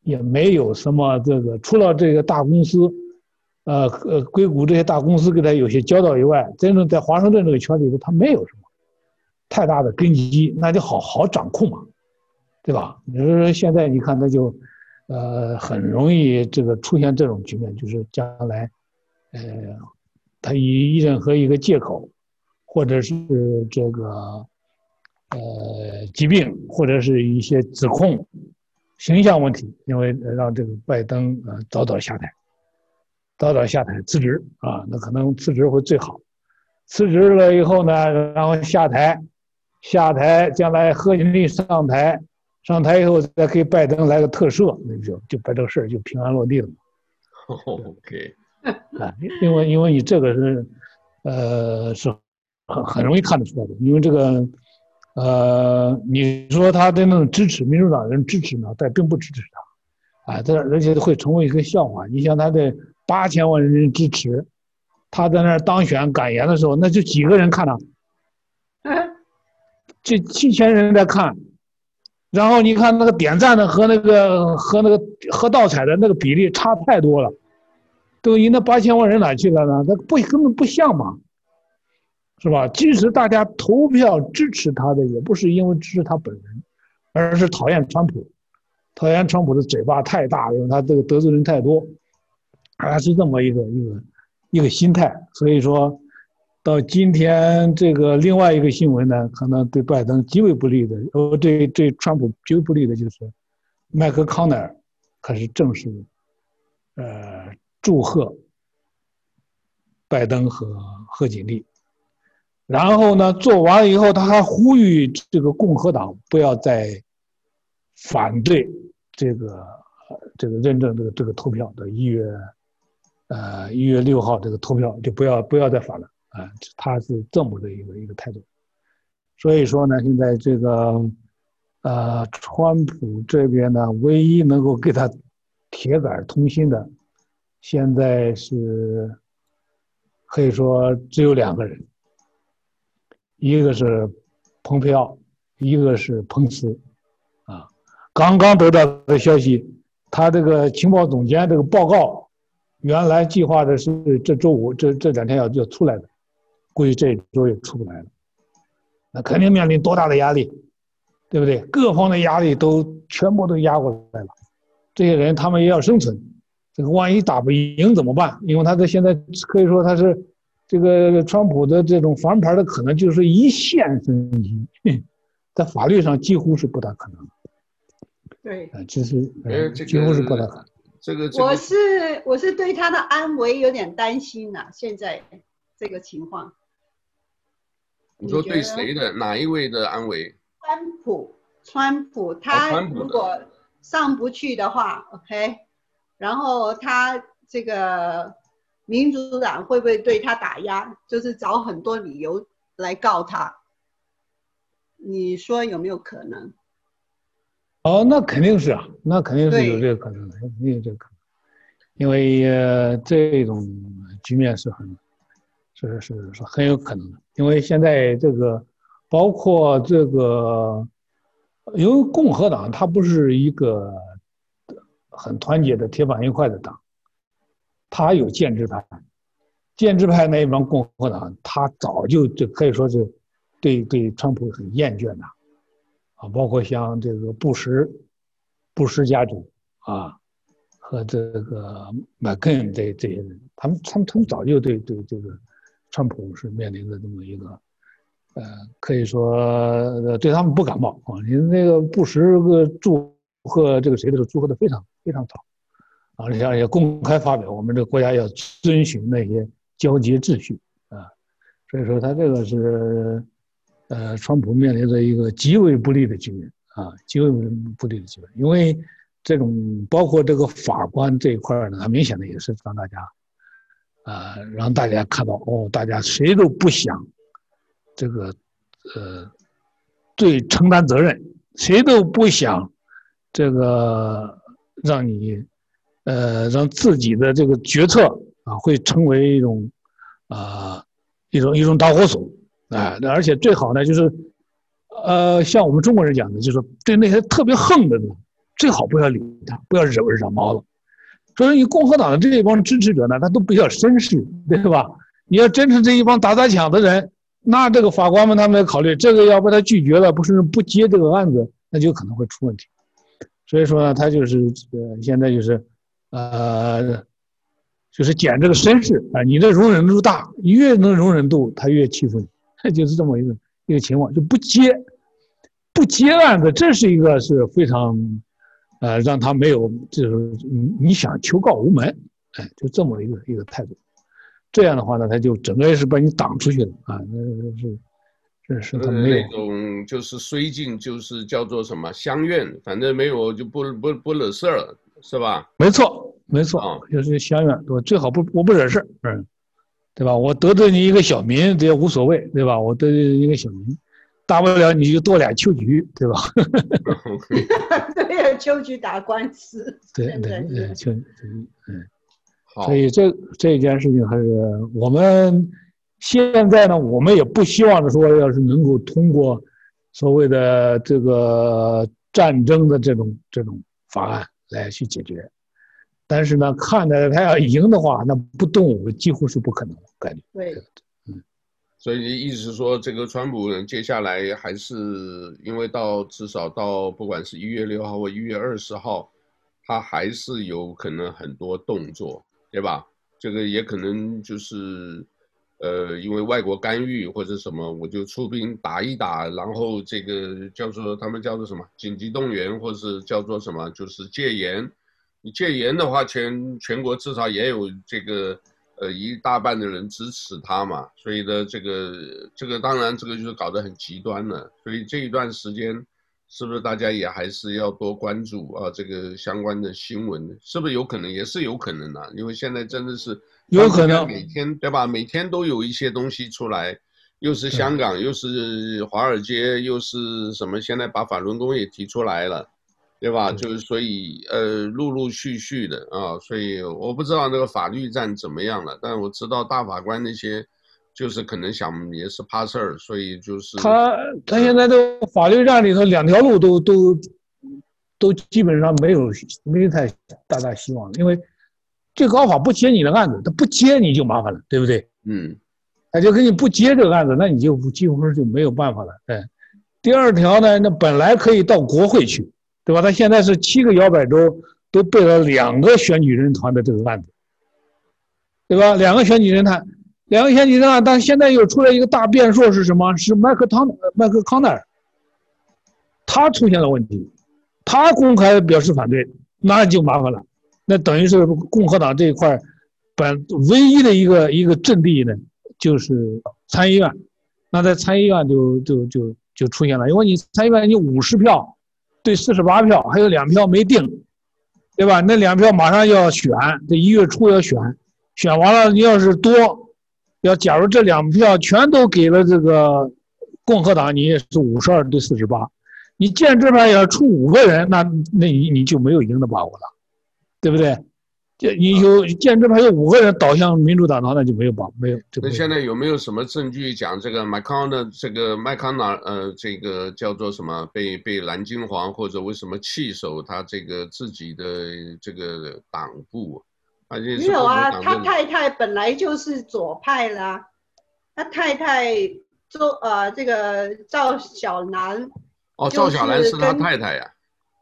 也没有什么这个，除了这个大公司，呃呃硅谷这些大公司跟他有些交道以外，真正在华盛顿这个圈里头，他没有什么。太大的根基，那就好好掌控嘛，对吧？你说现在你看，那就，呃，很容易这个出现这种局面，就是将来，呃，他以任何一个借口，或者是这个，呃，疾病，或者是一些指控，形象问题，因为让这个拜登呃早早下台，早早下台辞职啊，那可能辞职会最好，辞职了以后呢，然后下台。下台，将来贺锦丽上台，上台以后再给拜登来个特赦，那就就把这个事儿就平安落地了。OK，*laughs* 啊，因为因为你这个是，呃，是很很容易看得出来的，因为这个，呃，你说他的那种支持民主党人支持呢，但并不支持他，啊，这而且会成为一个笑话。你像他的八千万人支持，他在那儿当选感言的时候，那就几个人看了，这七千人在看。然后你看那个点赞的和那个和那个和倒彩的那个比例差太多了，等于那八千万人哪去了呢？那不根本不像嘛，是吧？即使大家投票支持他的，也不是因为支持他本人，而是讨厌川普，讨厌川普的嘴巴太大，因为他这个得罪人太多，还是这么一个一个一个心态，所以说。到今天，这个另外一个新闻呢，可能对拜登极为不利的，呃，对对川普极为不利的就是，麦克康奈尔可是正式，呃，祝贺拜登和贺锦丽，然后呢，做完了以后，他还呼吁这个共和党不要再反对这个这个认证这个这个投票的一月，呃，一月六号这个投票就不要不要再反了。啊，他是这么的一个一个态度，所以说呢，现在这个，呃，川普这边呢，唯一能够给他铁杆通心的，现在是可以说只有两个人，一个是蓬佩奥，一个是彭斯，啊，刚刚得到的消息，他这个情报总监这个报告，原来计划的是这周五这这两天要要出来的。估计这一周也出不来了，那肯定面临多大的压力，对不对？各方的压力都全部都压过来了，这些人他们也要生存，这个万一打不赢怎么办？因为他在现在可以说他是这个川普的这种翻盘的可能就是一线生机，在法律上几乎是不大可能。对，啊，其实几乎是不大可能。这个，这个、我是我是对他的安危有点担心呐、啊，现在这个情况。你说对谁的哪一位的安危？川普，川普，他如果上不去的话、哦、，OK，然后他这个民主党会不会对他打压？就是找很多理由来告他。你说有没有可能？哦，那肯定是啊，那肯定是有这个可能的，肯定有这个可能，因为呃，这种局面是很。是是是很有可能的，因为现在这个，包括这个，因为共和党它不是一个很团结的铁板一块的党，它有建制派，建制派那一帮共和党，他早就就可以说是对对川普很厌倦的，啊，包括像这个布什，布什家族啊，和这个麦肯这这些人，他们他们他们早就对对这个。川普是面临着这么一个，呃，可以说对他们不感冒啊。你那个布什个祝贺这个谁的时候，祝贺的非常非常早，而且也公开发表，我们这个国家要遵循那些交接秩序啊。所以说他这个是，呃，川普面临着一个极为不利的局面啊，极为不利的局面。因为这种包括这个法官这一块呢，很明显的也是让大家。呃，让大家看到哦，大家谁都不想这个，呃，对承担责任，谁都不想这个让你，呃，让自己的这个决策啊，会成为一种啊、一种一种导火索啊，而且最好呢，就是，呃，像我们中国人讲的，就是对那些特别横的人，最好不要理他，不要惹惹毛了。所以，你共和党的这一帮支持者呢，他都比较绅士，对吧？你要真是这一帮打砸抢的人，那这个法官们他们要考虑，这个要把他拒绝了，不是不接这个案子，那就可能会出问题。所以说呢，他就是呃，现在就是，呃，就是捡这个绅士啊，你的容忍度大，越能容忍度，他越欺负你，*laughs* 就是这么一个一个情况，就不接，不接案子，这是一个是非常。呃，让他没有，就是你你想求告无门，哎，就这么一个一个态度，这样的话呢，他就整个是把你挡出去了啊，那是，是是他没有那种就是绥靖，就是叫做什么相愿，反正没有就不不不惹事儿，是吧？没错，没错，就是相愿，对吧？最好不我不惹事儿，嗯，对吧？我得罪你一个小民，这也无所谓，对吧？我得罪一个小民，大不了你就多俩秋菊，对吧？*laughs* *laughs* 对呀，秋菊打官司。对对对，秋菊，嗯。所以这这件事情还是我们现在呢，我们也不希望的说，要是能够通过所谓的这个战争的这种这种法案来去解决。但是呢，看着他要赢的话，那不动武几乎是不可能的感觉。对，嗯。所以你意思是说，这个川普接下来还是因为到至少到不管是一月六号或一月二十号，他还是有可能很多动作。对吧？这个也可能就是，呃，因为外国干预或者什么，我就出兵打一打，然后这个叫做他们叫做什么紧急动员，或者是叫做什么就是戒严。你戒严的话，全全国至少也有这个呃一大半的人支持他嘛。所以呢，这个这个当然这个就是搞得很极端了。所以这一段时间。是不是大家也还是要多关注啊？这个相关的新闻是不是有可能？也是有可能的，啊，因为现在真的是有可能每天对吧？每天都有一些东西出来，又是香港，又是华尔街，又是什么？现在把法轮功也提出来了，对吧？就是所以呃，陆陆续续的啊，所以我不知道那个法律战怎么样了，但我知道大法官那些。就是可能想也是怕事儿，所以就是他他现在的法律战里头两条路都都都基本上没有没有太大大希望，因为最高法不接你的案子，他不接你就麻烦了，对不对？嗯，他就给你不接这个案子，那你就几乎是就没有办法了。哎，第二条呢，那本来可以到国会去，对吧？他现在是七个摇摆州都备了两个选举人团的这个案子，对吧？两个选举人团。两个选举人团，但现在又出来一个大变数是什么？是麦克汤麦克康奈尔，他出现了问题，他公开表示反对，那就麻烦了。那等于是共和党这一块，本唯一的一个一个阵地呢，就是参议院。那在参议院就就就就出现了，因为你参议院你五十票对四十八票，还有两票没定，对吧？那两票马上要选，这一月初要选，选完了你要是多。要假如这两票全都给了这个共和党，你也是五十二对四十八，你建制派要出五个人，那那你你就没有赢的把握了，对不对？这你有建制派有五个人倒向民主党的话，那就没有把没有。那现在有没有什么证据讲这个麦康的这个麦康纳呃这个叫做什么被被蓝金黄或者为什么弃守他这个自己的这个党部？没有啊，他太太本来就是左派啦，他太太周呃这个赵小兰，哦，赵小兰是他太太呀，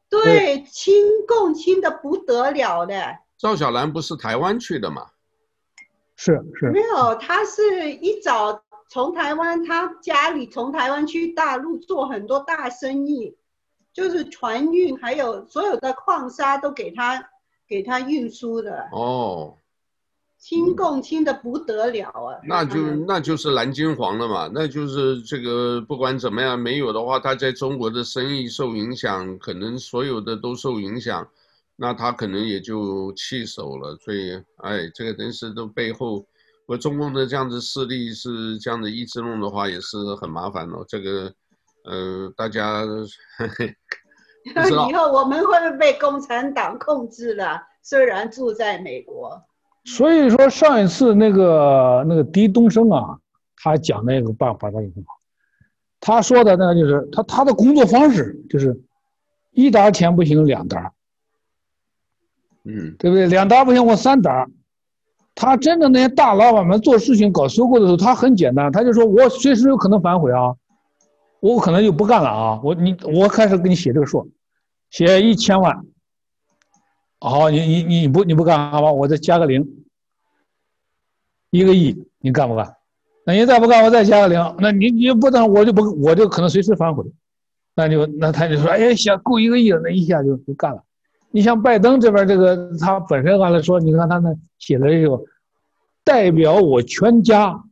对，亲共亲的不得了的。赵小兰不是台湾去的吗？是是。没有，她是一早从台湾，她家里从台湾去大陆做很多大生意，就是船运还有所有的矿砂都给她。给她运输的哦，亲共亲的不得了啊！那就那就是蓝金黄了嘛，那就是这个不管怎么样，没有的话，他在中国的生意受影响，可能所有的都受影响，那他可能也就弃守了。所以，哎，这个真是都背后，我中共的这样子势力是这样的一直弄的话，也是很麻烦的。这个，呃，大家。呵呵 *laughs* 以后我们会不会被共产党控制了？虽然住在美国，所以说上一次那个那个狄东升啊，他讲那个办法他也很好。他说的那个就是他他的工作方式就是一沓钱不行两沓，嗯，对不对？两沓不行我三沓。他真的那些大老板们做事情搞收购的时候，他很简单，他就说我随时有可能反悔啊。我可能就不干了啊！我你我开始给你写这个数，写一千万。好，你你你不你不干好吧？我再加个零，一个亿，你干不干？那你再不干，我再加个零。那你你不等我就不我就可能随时反悔。那就那他就说，哎，想够一个亿了，那一下就就干了。你像拜登这边这个，他本身按来说，你看他那写的这个，代表我全家。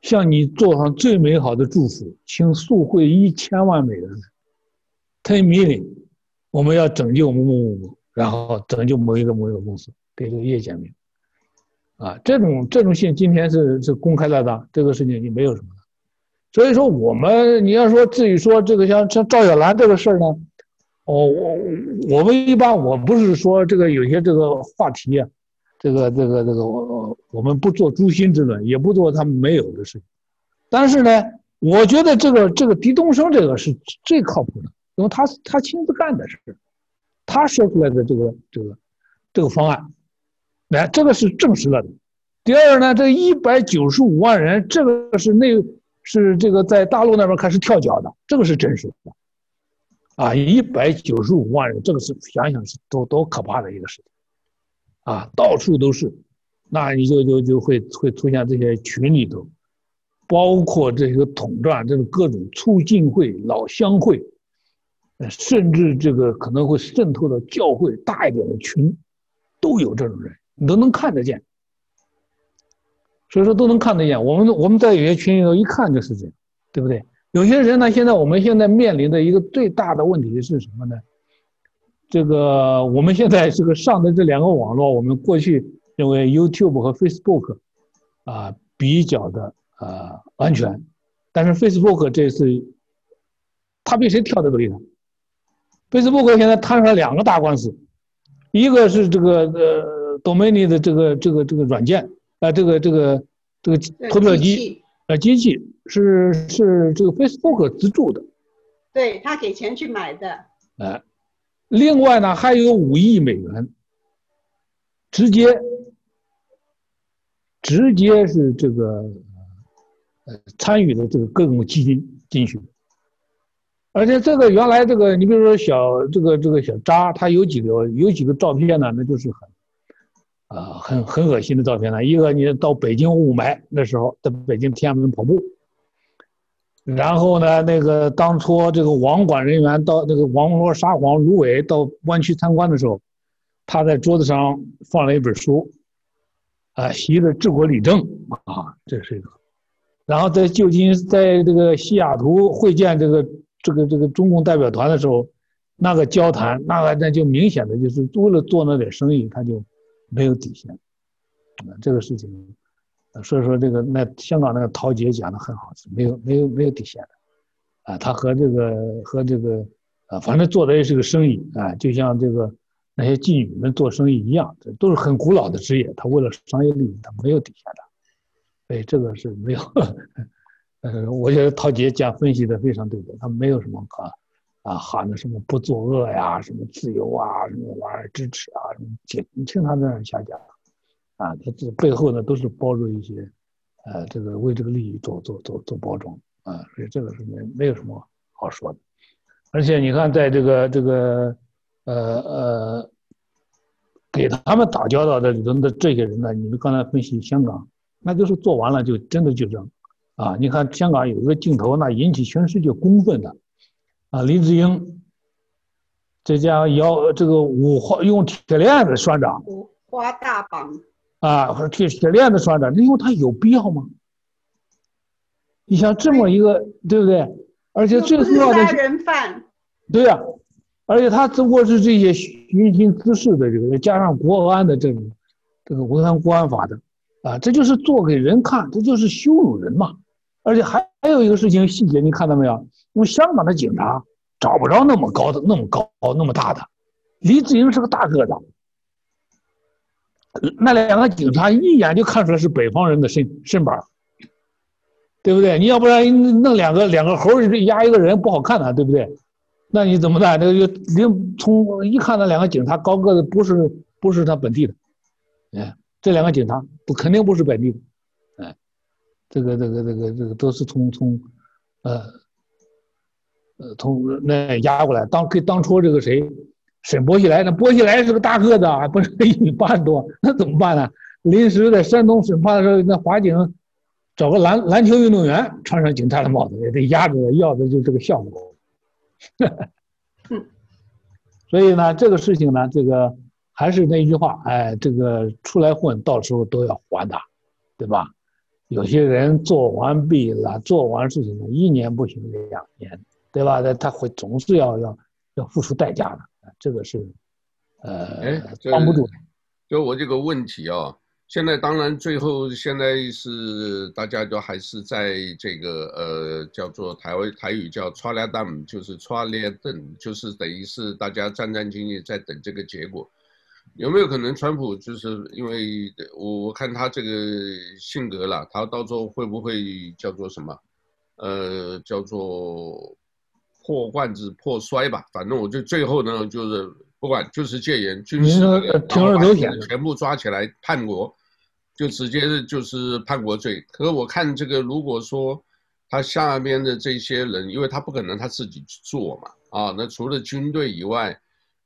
向你做上最美好的祝福，请速汇一千万美元，ten million，我们要拯救某某某，然后拯救某一个某一个公司，给这个叶简明，啊，这种这种信今天是是公开了的，这个事情就没有什么了。所以说我们你要说至于说这个像像赵小兰这个事儿呢，哦，我我们一般我不是说这个有些这个话题啊，这个这个这个我我们不做诛心之论，也不做他们没有的事情，但是呢，我觉得这个这个狄东升这个是最靠谱的，因为他他亲自干的事，他说出来的这个这个这个方案，来这个是证实了的。第二呢，这一百九十五万人，这个是那。是这个在大陆那边开始跳脚的，这个是真实的，啊，一百九十五万人，这个是想想是多多可怕的一个事情，啊，到处都是，那你就就就会会出现这些群里头，包括这个统战，这个各种促进会、老乡会，甚至这个可能会渗透到教会大一点的群，都有这种人，你都能看得见。所以说都能看得见，我们我们在有些群里头一看就是这样，对不对？有些人呢，现在我们现在面临的一个最大的问题是什么呢？这个我们现在这个上的这两个网络，我们过去认为 YouTube 和 Facebook 啊比较的啊安全，但是 Facebook 这次他比谁跳的都厉害。Facebook 现在摊上了两个大官司，一个是这个呃 Domain 的这个这个这个软件。啊，这个这个这个投票机，呃，机器是是这个 Facebook 资助的，对，他给钱去买的。呃，另外呢，还有五亿美元，直接直接是这个呃参与的这个各种基金进去，而且这个原来这个你比如说小这个这个小扎，他有几个有几个照片呢，那就是很。啊，很很恶心的照片呢。一个，你到北京雾霾那时候，在北京天安门跑步，然后呢，那个当初这个网管人员到那个王罗沙皇，芦苇到湾区参观的时候，他在桌子上放了一本书，啊，习的治国理政啊，这是一个。然后在旧金，在这个西雅图会见这个这个这个中共代表团的时候，那个交谈，那个那就明显的就是为了做那点生意，他就。没有底线，啊，这个事情，所以说这个那香港那个陶杰讲的很好，是没有没有没有底线的，啊，他和这个和这个，啊，反正做的也是个生意啊，就像这个那些妓女们做生意一样，这都是很古老的职业，他为了商业利益，他没有底线的，所以这个是没有，*laughs* 呃，我觉得陶杰讲分析的非常对的，他没有什么可。啊，喊的什么不作恶呀，什么自由啊，什么玩意儿支持啊，什么你听他在那瞎讲，啊，他这背后呢都是包着一些，呃，这个为这个利益做做做做包装。啊，所以这个是没没有什么好说的，而且你看，在这个这个呃呃，给他们打交道的人的这些人呢，你们刚才分析香港，那就是做完了就真的就扔，啊，你看香港有一个镜头，那引起全世界公愤的。啊，林志英，这家摇这个五花用铁链子拴着，五花大绑啊，铁铁链子拴着，因为他有必要吗？你像这么一个，对不对？而且最重要的是，人犯，对呀、啊，而且他只不过是这些寻衅滋事的这个，加上国安的这种，这个违反国安法的，啊，这就是做给人看，这就是羞辱人嘛。而且还还有一个事情细节，你看到没有？从香港的警察找不着那么高的、那么高、那么大的。黎智英是个大个子，那两个警察一眼就看出来是北方人的身身板，对不对？你要不然弄两个两个猴压一个人不好看的，对不对？那你怎么办？那就从从一看那两个警察高个子，不是不是他本地的，哎，这两个警察不肯定不是本地的，哎，这个这个这个这个都是从从呃。呃，从那压过来，当给当初这个谁，沈伯熙来，那伯熙来是个大个子啊，不是一米八多，那怎么办呢？临时在山东审判的时候，那华警找个篮篮球运动员穿上警察的帽子，也得压着，要的就是这个效果。*laughs* 所以呢，这个事情呢，这个还是那句话，哎，这个出来混，到时候都要还的，对吧？有些人做完毕了，做完事情了，一年不行，两年。对吧？他他会总是要要要付出代价的，这个是，呃，帮不住的。就我这个问题啊，现在当然最后现在是大家都还是在这个呃叫做台湾台语叫 “traliadam”，就是 “traliadam”，就是等于是大家战战兢兢在等这个结果。有没有可能川普就是因为我我看他这个性格了，他到时候会不会叫做什么？呃，叫做破罐子破摔吧。反正我就最后呢，就是不管就是戒严军事，铤而走险，全部抓起来叛国，就直接就是叛国罪。可是我看这个，如果说他下面的这些人，因为他不可能他自己去做嘛，啊，那除了军队以外。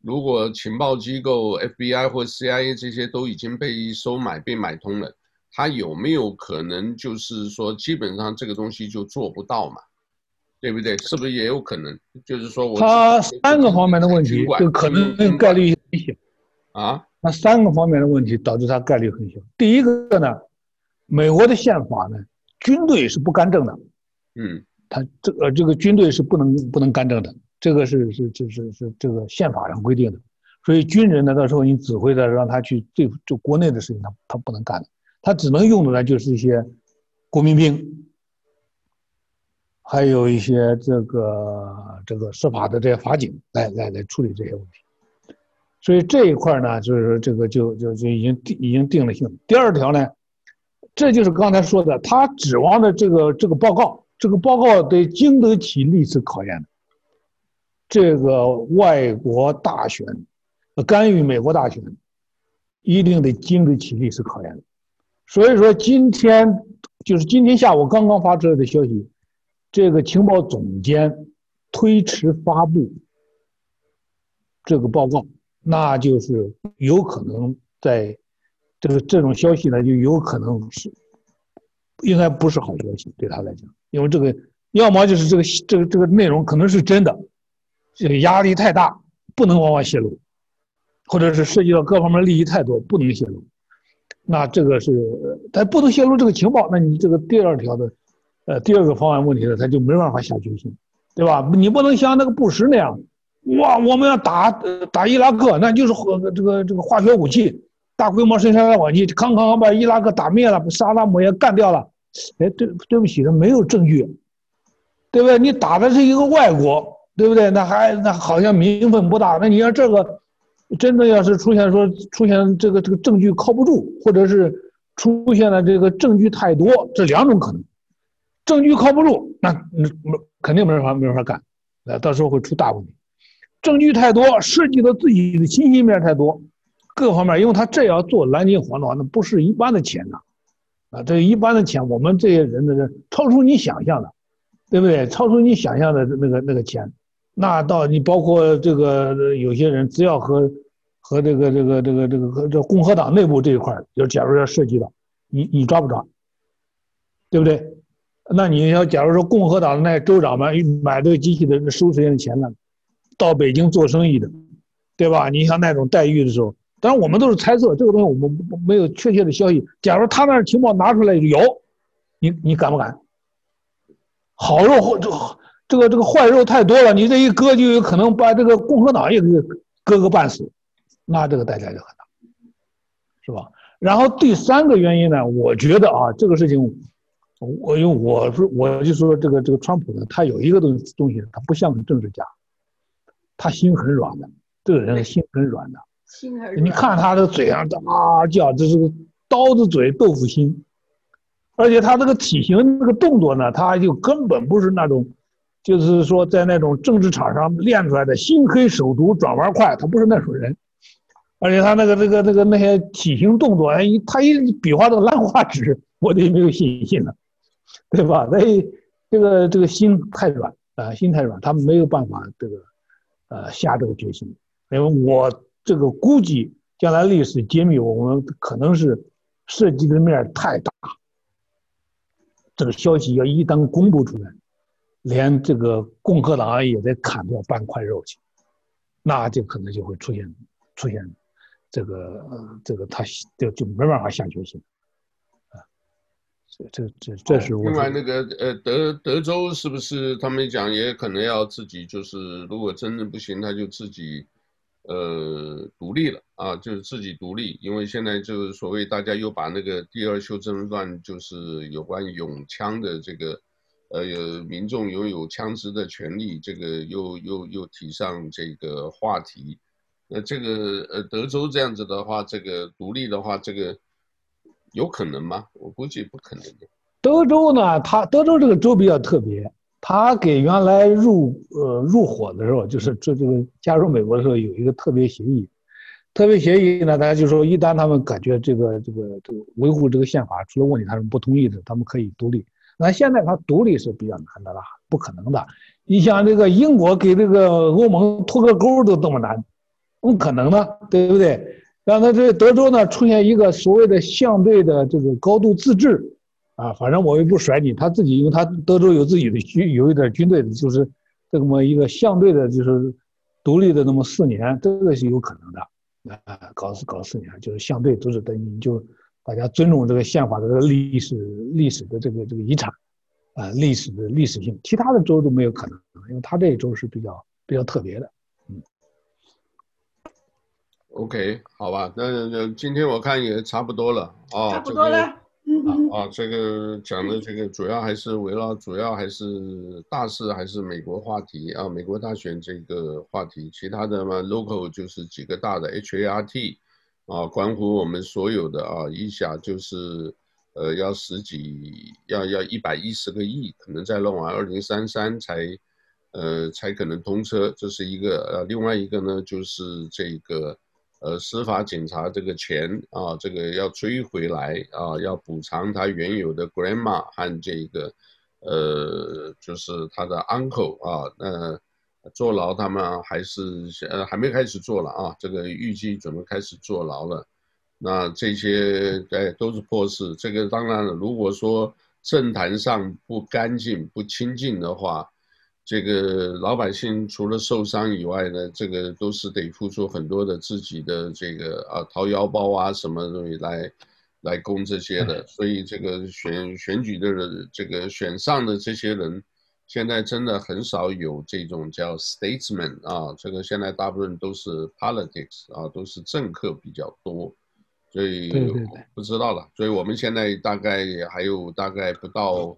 如果情报机构 FBI 或 CIA 这些都已经被收买、被买通了，他有没有可能就是说，基本上这个东西就做不到嘛？对不对？是不是也有可能？就是说我，他三个方面的问题，就可能概率很小啊。那三个方面的问题导致他概率很小。第一个呢，美国的宪法呢，军队是不干政的。嗯，他这个这个军队是不能不能干政的。这个是是是是是这个宪法上规定的，所以军人呢，到时候你指挥的让他去对就国内的事情，他他不能干的，他只能用的呢就是一些国民兵，还有一些这个这个司法的这些法警来来来处理这些问题。所以这一块呢，就是这个就就就已经定已经定了性。第二条呢，这就是刚才说的，他指望的这个这个报告，这个报告得经得起历史考验的。这个外国大选，干预美国大选，一定得经得起历史考验。所以说，今天就是今天下午刚刚发出来的消息，这个情报总监推迟发布这个报告，那就是有可能在这个这种消息呢，就有可能是应该不是好消息对他来讲，因为这个要么就是这个这个这个内容可能是真的。这个压力太大，不能往外泄露，或者是涉及到各方面利益太多，不能泄露。那这个是，他不能泄露这个情报，那你这个第二条的，呃，第二个方案问题呢，他就没办法下决心，对吧？你不能像那个布什那样，哇，我们要打打伊拉克，那就是和这个这个化学武器，大规模生产的武器，康康把伊拉克打灭了，把萨达姆也干掉了。哎，对，对不起，他没有证据，对不对？你打的是一个外国。对不对？那还那好像名分不大。那你要这个，真的要是出现说出现这个这个证据靠不住，或者是出现了这个证据太多，这两种可能。证据靠不住，那那肯定没法没法干，那到时候会出大问题。证据太多，涉及到自己的信息面太多，各方面，因为他这要做蓝金黄的话，那不是一般的钱呐，啊，这一般的钱，我们这些人的人超出你想象的，对不对？超出你想象的那个那个钱。那到你包括这个有些人，只要和和这个这个这个这个和这共和党内部这一块，就假如要涉及到，你你抓不抓？对不对？那你要假如说共和党的那州长们买这个机器的收这些钱呢，到北京做生意的，对吧？你像那种待遇的时候，当然我们都是猜测，这个东西我们没有确切的消息。假如他那情报拿出来有，你你敢不敢？好肉或者。这个这个坏肉太多了，你这一割就有可能把这个共和党也给割个半死，那这个代价就很大，是吧？然后第三个原因呢，我觉得啊，这个事情，我因为我说我就说这个这个川普呢，他有一个东西东西，他不像个政治家，他心很软的，这个人心很软的，*laughs* 心很软。你看他的嘴上啊叫，这是个刀子嘴豆腐心，而且他这个体型这个动作呢，他就根本不是那种。就是说，在那种政治场上练出来的心黑手毒转弯快，他不是那种人，而且他那个、那个、那个那些体型动作，哎，他一比划这个 *laughs* 兰花指，我就没有信心了，对吧？所以这个这个心太软啊，心太软，他没有办法这个呃下这个决心，因为我这个估计将来历史揭秘，我们可能是涉及的面太大，这个消息要一旦公布出来。连这个共和党也得砍掉半块肉去，那就可能就会出现出现这个呃这个他就就没办法下决心，这这这这是我。另外那个呃德德州是不是他们讲也可能要自己就是如果真的不行他就自己呃独立了啊，就是自己独立，因为现在就是所谓大家又把那个第二修正案，就是有关拥枪的这个，呃，有民众拥有枪支的权利，这个又又又提上这个话题。那这个呃，德州这样子的话，这个独立的话，这个有可能吗？我估计不可能的。德州呢，它德州这个州比较特别。他给原来入呃入伙的时候，就是这这个加入美国的时候有一个特别协议，特别协议呢，大家就说一旦他们感觉这个这个这个维护这个宪法出了问题，他们不同意的，他们可以独立。那现在他独立是比较难的了，不可能的。你像这个英国给这个欧盟脱个钩都这么难，不可能的，对不对？让他这德州呢出现一个所谓的相对的这个高度自治。啊，反正我也不甩你，他自己，因为他德州有自己的军，有一点军队的，就是这么一个相对的，就是独立的那么四年，这个是有可能的。啊，搞四搞四年，就是相对都是等于就大家尊重这个宪法的这个历史历史的这个这个遗产，啊，历史的历史性，其他的州都没有可能，因为他这一州是比较比较特别的。嗯。OK，好吧，那那今天我看也差不多了啊，差不多了。*laughs* 啊，这个讲的这个主要还是围绕，主要还是大事，还是美国话题啊，美国大选这个话题，其他的嘛，local 就是几个大的 HART，啊，关乎我们所有的啊，一下就是呃要十几，要要一百一十个亿，可能再弄完二零三三才，呃才可能通车，这是一个，呃，另外一个呢就是这个。呃，司法警察这个钱啊，这个要追回来啊，要补偿他原有的 grandma 和这个，呃，就是他的 uncle 啊，那坐牢他们还是呃还没开始坐了啊，这个预计准备开始坐牢了，那这些哎都是破事。这个当然了，如果说政坛上不干净不清净的话。这个老百姓除了受伤以外呢，这个都是得付出很多的自己的这个啊掏腰包啊什么东西来来供这些的，所以这个选选举的人，这个选上的这些人，现在真的很少有这种叫 statesman 啊，这个现在大部分都是 politics 啊，都是政客比较多，所以不知道了，所以我们现在大概还有大概不到。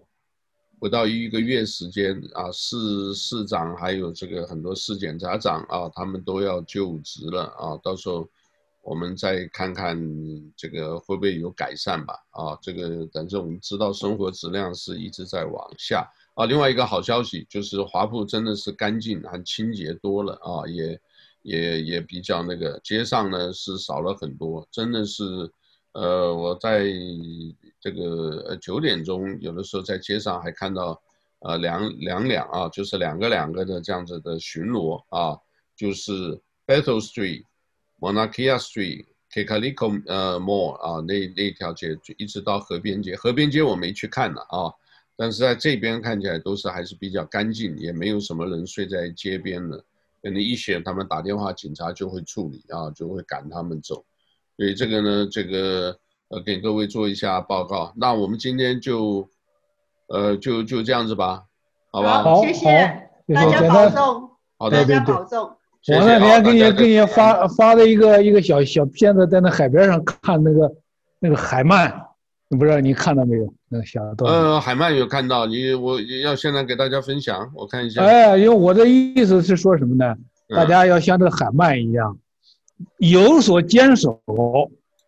不到一个月时间啊，市市长还有这个很多市检察长啊，他们都要就职了啊。到时候我们再看看这个会不会有改善吧啊。这个反正我们知道生活质量是一直在往下啊。另外一个好消息就是华埠真的是干净还清洁多了啊，也也也比较那个街上呢是少了很多，真的是。呃，我在这个呃九点钟，有的时候在街上还看到，呃两两两啊，就是两个两个的这样子的巡逻啊，就是 Battle Street、Monarchia Street、Kekaliko 呃 Mall 啊那那条街，就一直到河边街。河边街我没去看了啊，但是在这边看起来都是还是比较干净，也没有什么人睡在街边的。可能一选他们打电话，警察就会处理啊，就会赶他们走。所以这个呢，这个呃，给各位做一下报告。那我们今天就，呃，就就这样子吧，好吧？好，谢谢大家保重，好的，大家保重。我那天给你给你发发了一个一个小小片子，在那海边上看那个那个海鳗，不知道你看到没有？那个小段。呃，海鳗有看到，你我要现在给大家分享，我看一下。哎，因为我的意思是说什么呢？大家要像这个海鳗一样。有所坚守，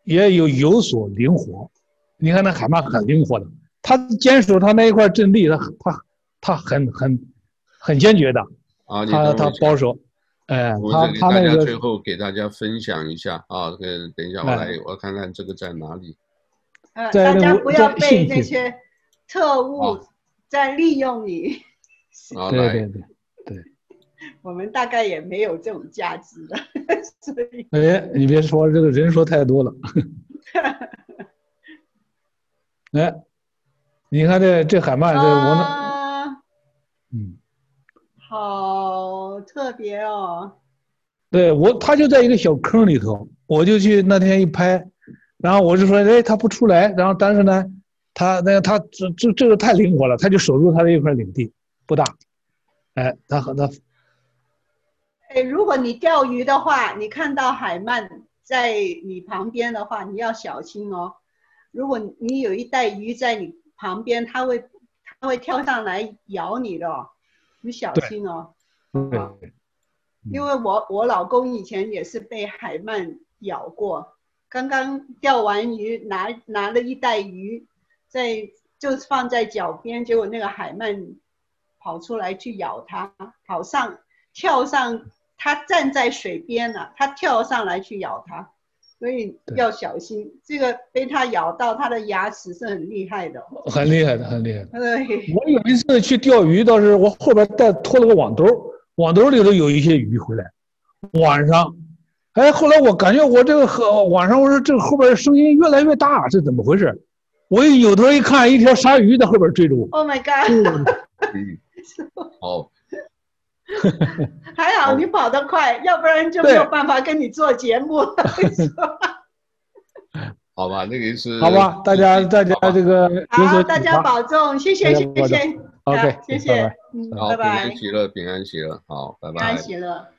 也有有所灵活。你看那海马很灵活的，他坚守他那一块阵地，他他他很很很坚决的。啊，他他保守，哎，他他那个最后给大家分享一下啊，等等一下我来我看看这个在哪里。呃，大家不要被那些特务在利用你。啊，对，对对对。我们大概也没有这种价值了，*laughs* 所以。哎，你别说，这个人说太多了。*laughs* 哎，你看这这海曼，这我那，嗯，好特别哦。对我，他就在一个小坑里头，我就去那天一拍，然后我就说，哎，他不出来，然后但是呢，他那个他这这这个太灵活了，他就守住他的一块领地，不大，哎，他和他。哎，如果你钓鱼的话，你看到海鳗在你旁边的话，你要小心哦。如果你有一袋鱼在你旁边，它会它会跳上来咬你的哦，你小心哦。对。因为我我老公以前也是被海鳗咬过，刚刚钓完鱼，拿拿了一袋鱼，在就是放在脚边，结果那个海鳗跑出来去咬他，跑上跳上。它站在水边了，它跳上来去咬它，所以要小心。这个被它咬到，它的牙齿是很厉害的，很厉害的，很厉害的。对。我有一次去钓鱼，倒是我后边带拖了个网兜，网兜里头有一些鱼回来。晚上，哎，后来我感觉我这个和晚上，我说这个后边声音越来越大，是怎么回事？我一扭头一看，一条鲨鱼在后边追着我。Oh my god！嗯，好。*laughs* *laughs* 还好你跑得快，要不然就没有办法跟你做节目。好吧，那个是好吧，大家大家这个好，大家保重，谢谢谢谢，好，谢谢，谢谢，嗯，拜拜，平安喜乐，平安喜乐，好，拜拜，平安喜乐。